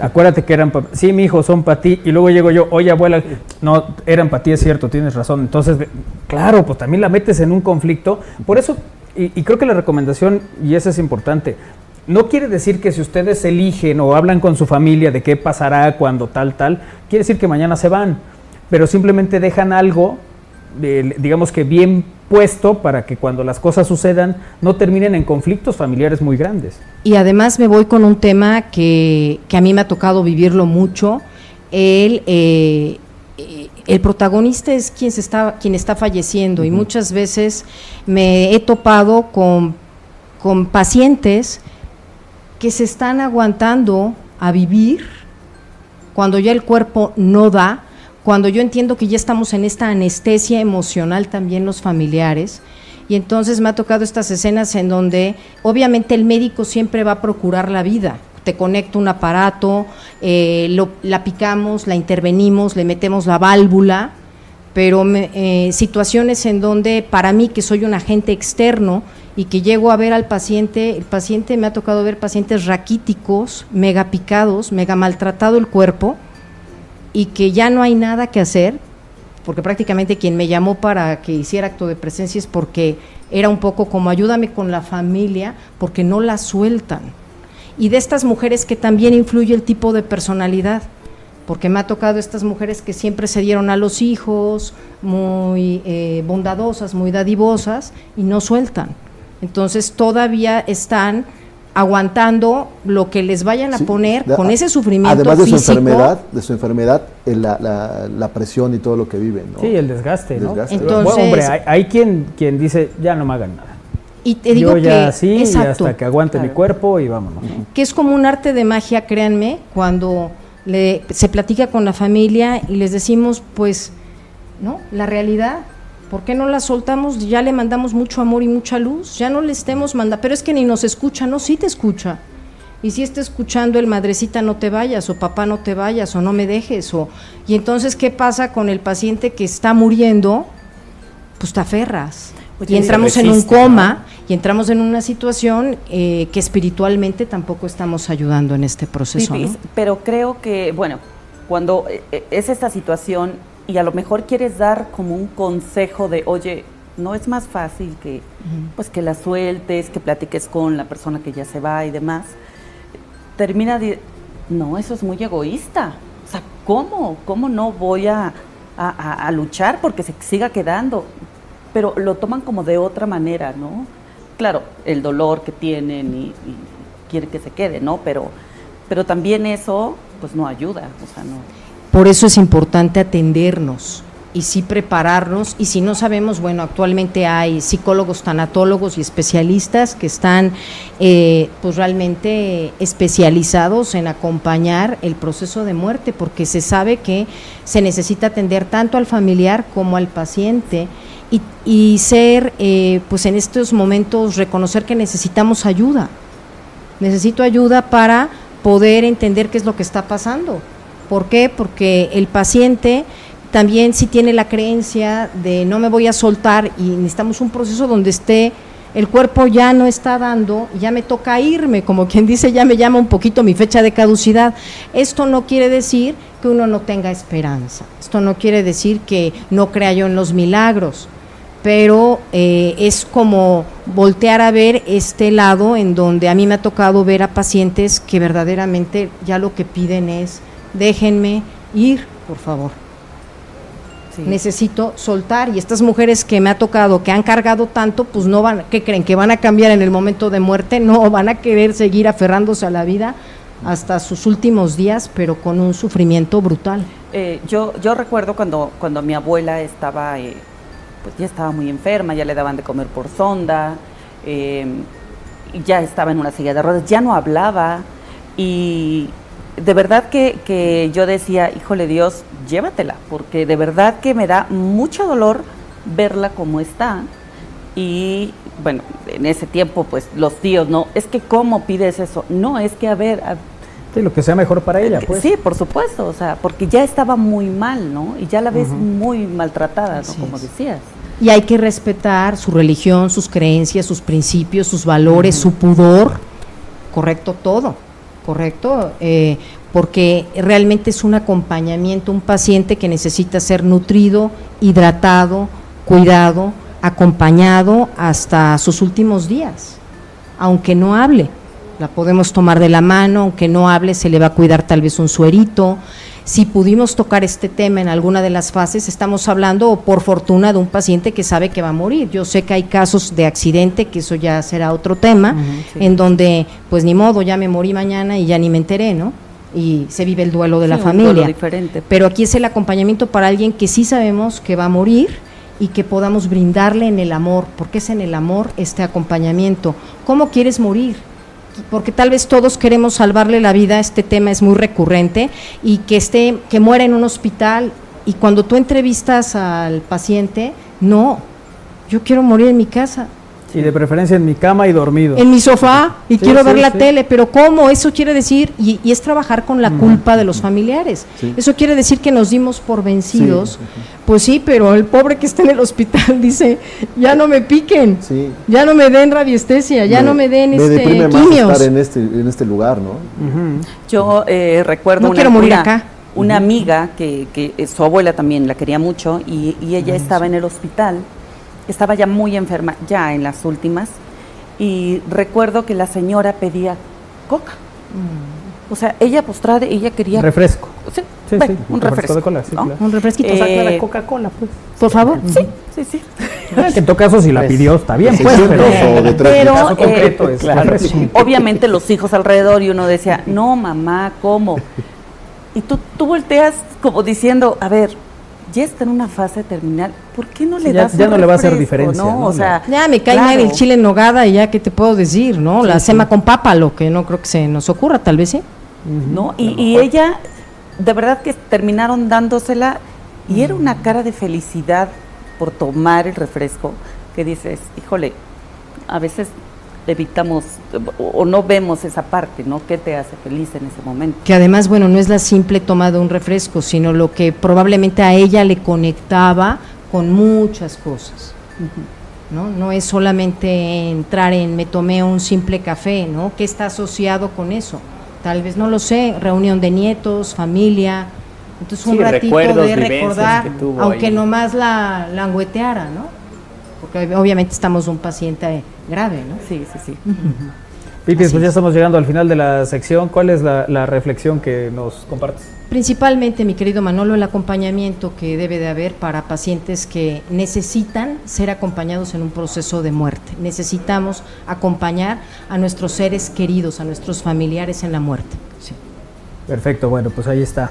Acuérdate que eran para Sí, mi hijo, son para ti. Y luego llego yo, oye, abuela, no, eran para ti, es cierto, tienes razón. Entonces, claro, pues también la metes en un conflicto. Por eso, y, creo que la recomendación, y eso es importante, no quiere decir que si ustedes eligen o hablan con su familia de qué pasará cuando tal, tal, quiere decir que mañana se van, pero simplemente dejan algo, eh, digamos que bien puesto para que cuando las cosas sucedan no terminen en conflictos familiares muy grandes. Y además me voy con un tema que, que a mí me ha tocado vivirlo mucho, el, eh, el protagonista es quien, se está, quien está falleciendo y muchas veces me he topado con, con pacientes que se están aguantando a vivir cuando ya el cuerpo no da, cuando yo entiendo que ya estamos en esta anestesia emocional también los familiares, y entonces me ha tocado estas escenas en donde obviamente el médico siempre va a procurar la vida, te conecta un aparato, eh, la picamos, la intervenimos, le metemos la válvula, pero eh, situaciones en donde para mí que soy un agente externo y que llego a ver al paciente, el paciente me ha tocado ver pacientes raquíticos, mega picados, mega maltratado el cuerpo y que ya no hay nada que hacer, porque prácticamente quien me llamó para que hiciera acto de presencia es porque era un poco como ayúdame con la familia, porque no la sueltan. Y de estas mujeres que también influye el tipo de personalidad porque me ha tocado estas mujeres que siempre se dieron a los hijos, muy eh, bondadosas, muy dadivosas, y no sueltan. Entonces todavía están aguantando lo que les vayan a poner con ese sufrimiento además de su enfermedad de su enfermedad eh, la, la, presión y todo lo que viven ¿no? sí el desgaste, ¿no? Entonces, hombre hay, quien quien dice ya no me hagan nada y te digo Yo ya sí hasta que aguante mi cuerpo y vámonos que es como un arte de magia créanme cuando le, se platica con la familia y les decimos pues no la realidad ¿Por qué no la soltamos? Ya le mandamos mucho amor y mucha luz, ya no le estemos mandando, pero es que ni nos escucha, no, sí te escucha. Y si está escuchando el madrecita no te vayas, o papá no te vayas, o no me dejes, o y entonces ¿qué pasa con el paciente que está muriendo? Pues te aferras. y entramos en un coma y entramos en una situación eh, que espiritualmente tampoco estamos ayudando en este proceso. Pero creo que, bueno, cuando eh, es esta situación y a lo mejor quieres dar como un consejo de, oye, no es más fácil que, pues que la sueltes, que platiques con la persona que ya se va y demás, termina de, no, eso es muy egoísta. O sea, ¿cómo? ¿Cómo no voy a, a, luchar porque se siga quedando? Pero lo toman como de otra manera, ¿no? Claro, el dolor que tienen y, y quieren que se quede, ¿no? Pero, pero también eso, pues no ayuda, o sea, no. Por eso es importante atendernos y sí prepararnos. Y si no sabemos, bueno, actualmente hay psicólogos, tanatólogos y especialistas que están eh, pues realmente especializados en acompañar el proceso de muerte porque se sabe que se necesita atender tanto al familiar como al paciente y, ser eh, pues en estos momentos reconocer que necesitamos ayuda, necesito ayuda para poder entender qué es lo que está pasando ¿Por qué? Porque el paciente también si tiene la creencia de no me voy a soltar y necesitamos un proceso donde esté el cuerpo ya no está dando, ya me toca irme, como quien dice, ya me llama un poquito mi fecha de caducidad. Esto no quiere decir que uno no tenga esperanza, esto no quiere decir que no crea yo en los milagros, pero eh, es como voltear a ver este lado en donde a mí me ha tocado ver a pacientes que verdaderamente ya lo que piden es déjenme ir, por favor. Necesito soltar y estas mujeres que me ha tocado, que han cargado tanto, pues no van, ¿qué creen? ¿Que van a cambiar en el momento de muerte? No, van a querer seguir aferrándose a la vida hasta sus últimos días, pero con un sufrimiento brutal. Eh, yo, yo recuerdo cuando, cuando mi abuela estaba, eh, pues ya estaba muy enferma, ya le daban de comer por sonda, eh, ya estaba en una silla de ruedas, ya no hablaba y de verdad que, yo decía, híjole Dios, llévatela, porque de verdad que me da mucho dolor verla como está. Y bueno, en ese tiempo, pues los tíos, no, es que ¿cómo pides eso? No, es que a ver... sí, lo que sea mejor para ella, pues. Sí, por supuesto, o sea, porque ya estaba muy mal, ¿no? Y ya la ves muy maltratada, ¿no? Como decías. Y hay que respetar su religión, sus creencias, sus principios, sus valores, su pudor, correcto, todo ¿correcto? Eh, porque realmente es un acompañamiento, un paciente que necesita ser nutrido, hidratado, cuidado, acompañado hasta sus últimos días, aunque no hable, La podemos tomar de la mano, aunque no hable, se le va a cuidar tal vez un suerito. Si pudimos tocar este tema en alguna de las fases, estamos hablando, por fortuna, de un paciente que sabe que va a morir. Yo sé que hay casos de accidente, que eso ya será otro tema, en donde, pues ni modo, ya me morí mañana y ya ni me enteré, ¿no? Y se vive el duelo de Sí, la familia. diferente. Pero aquí es el acompañamiento para alguien que sí sabemos que va a morir y que podamos brindarle en el amor, porque es en el amor este acompañamiento. ¿Cómo quieres morir? Porque tal vez todos queremos salvarle la vida, este tema es muy recurrente y que esté que muera en un hospital y cuando tú entrevistas al paciente, no, yo quiero morir en mi casa, Y de preferencia en mi cama y dormido. en mi sofá y Sí, quiero sí, ver la sí. tele, pero ¿cómo? Eso quiere decir, y, y es trabajar con la culpa de los familiares. Sí. Eso quiere decir que nos dimos por vencidos. Pues sí, pero el pobre que está en el hospital dice, ya no me piquen, Sí. ya no me den radiestesia, ya no me den me este, deprime más quimios. estar en este, en este lugar, ¿no? Yo eh, recuerdo No una, quiero morir una- acá. una amiga que, que, eh, su abuela también la quería mucho y, y ella estaba en el hospital, estaba ya muy enferma, ya en las últimas, y recuerdo que la señora pedía coca. O sea, ella postrada, ella quería... Refresco. Sí, Sí, bueno, sí, un refresco refresco. de cola, sí, ¿no? claro. Un refresquito. Eh, sea, la Coca-Cola, pues. Por favor. Sí, sí, sí. Ah, que en todo caso, si la pidió, está bien, pues. 600 Pero, o de tres Pero, caso eh, concreto es claro, obviamente los hijos alrededor y uno decía, no mamá, ¿cómo? Y tú, tú volteas como diciendo, a ver, ya está en una fase terminal, ¿por qué no le Sí, das ya un no le va a hacer diferencia, ¿no? O sea, Ya me cae claro. mal el chile en nogada y ya, ¿qué te puedo decir? no La sema con papa, lo que no creo que se nos ocurra, tal vez sí. ¿no? Y, y ella, de verdad que terminaron dándosela y era una cara de felicidad por tomar el refresco que dices, híjole, a veces evitamos o, no vemos esa parte, ¿no? ¿Qué te hace feliz en ese momento? Que además, bueno, no es la simple toma de un refresco, sino lo que probablemente a ella le conectaba con muchas cosas. ¿no? No es solamente entrar en me tomé un simple café, ¿no? ¿Qué está asociado con eso? Tal vez no lo sé, reunión de nietos, familia. Entonces un Sí, ratito de recordar, aunque ahí. nomás la langueteara, ¿no? Porque obviamente estamos un paciente grave, ¿no? Sí, sí, sí. Pipis, pues ya estamos llegando al final de la sección. ¿Cuál es la, la reflexión que nos compartes? Principalmente, mi querido Manolo, el acompañamiento que debe de haber para pacientes que necesitan ser acompañados en un proceso de muerte. Necesitamos acompañar a nuestros seres queridos, a nuestros familiares en la muerte. Sí. Perfecto, bueno, pues ahí está.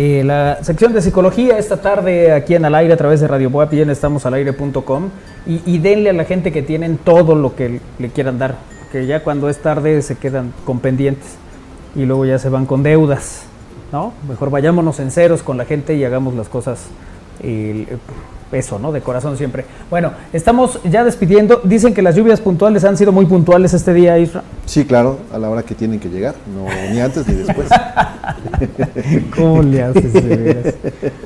Eh, la sección de psicología esta tarde aquí en Al Aire a través de Radio Boap y en estamosalaire.com y, y denle a la gente que tienen todo lo que le quieran dar, que ya cuando es tarde se quedan con pendientes y luego ya se van con deudas, ¿no? Mejor vayámonos en ceros con la gente y hagamos las cosas eh, eso, ¿no? De corazón siempre. Bueno, estamos ya despidiendo. Dicen que las lluvias puntuales han sido muy puntuales este día, Isra. Sí, claro, a la hora que tienen que llegar, no ni antes ni después. ¿Cómo le haces? de?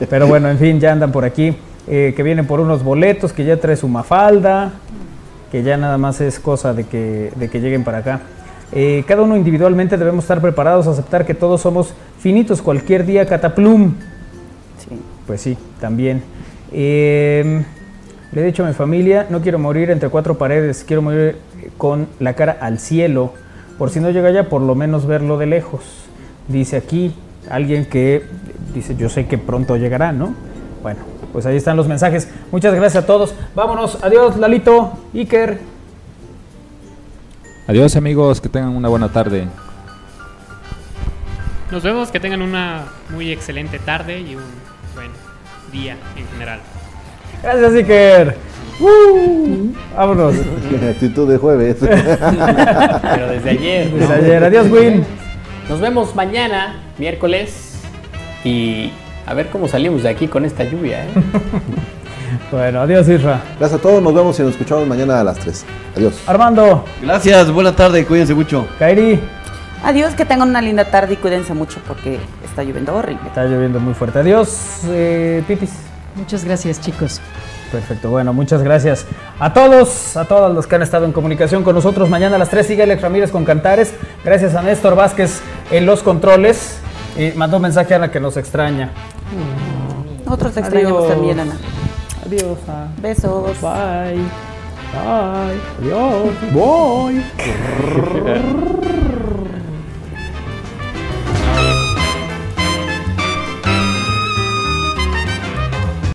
Pero bueno, en fin, ya andan por aquí. eh, que vienen por unos boletos, que ya trae su mafalda, que ya nada más es cosa de que, de que lleguen para acá. Eh, cada uno individualmente debemos estar preparados a aceptar que todos somos finitos, cualquier día cataplum. Sí. Pues sí, también. Eh, le he dicho a mi familia, no quiero morir entre cuatro paredes, quiero morir con la cara al cielo. Por si no llega allá, por lo menos verlo de lejos. Dice aquí alguien que dice, yo sé que pronto llegará, ¿no? Bueno, pues ahí están los mensajes. Muchas gracias a todos. Vámonos. Adiós, Lalito, Iker. Adiós amigos, que tengan una buena tarde. Nos vemos, que tengan una muy excelente tarde y un día en general. Gracias, Iker. Uh, vámonos. Actitud de jueves. Pero desde ayer. ¿no? Desde ayer. Adiós, Win. Nos vemos mañana, miércoles. Y a ver cómo salimos de aquí con esta lluvia. ¿eh? Bueno, adiós, Isra. Gracias a todos, nos vemos y nos escuchamos mañana a las 3. Adiós. Armando, Gracias, buena tarde, cuídense mucho. Kairi. Adiós, que tengan una linda tarde y cuídense mucho porque está lloviendo horrible. Está lloviendo muy fuerte. Adiós, eh, Pipis. Muchas gracias, chicos. Perfecto, bueno, muchas gracias a todos, a todos los que han estado en comunicación con nosotros. Mañana a las 3 sigue Alex Ramírez con Cantares. Gracias a Néstor Vázquez en los controles. Y mandó un mensaje a Ana que nos extraña. Nosotros te extrañamos Adiós. también, Ana. Adiós. ah. Besos. Bye. Bye. Adiós. Voy.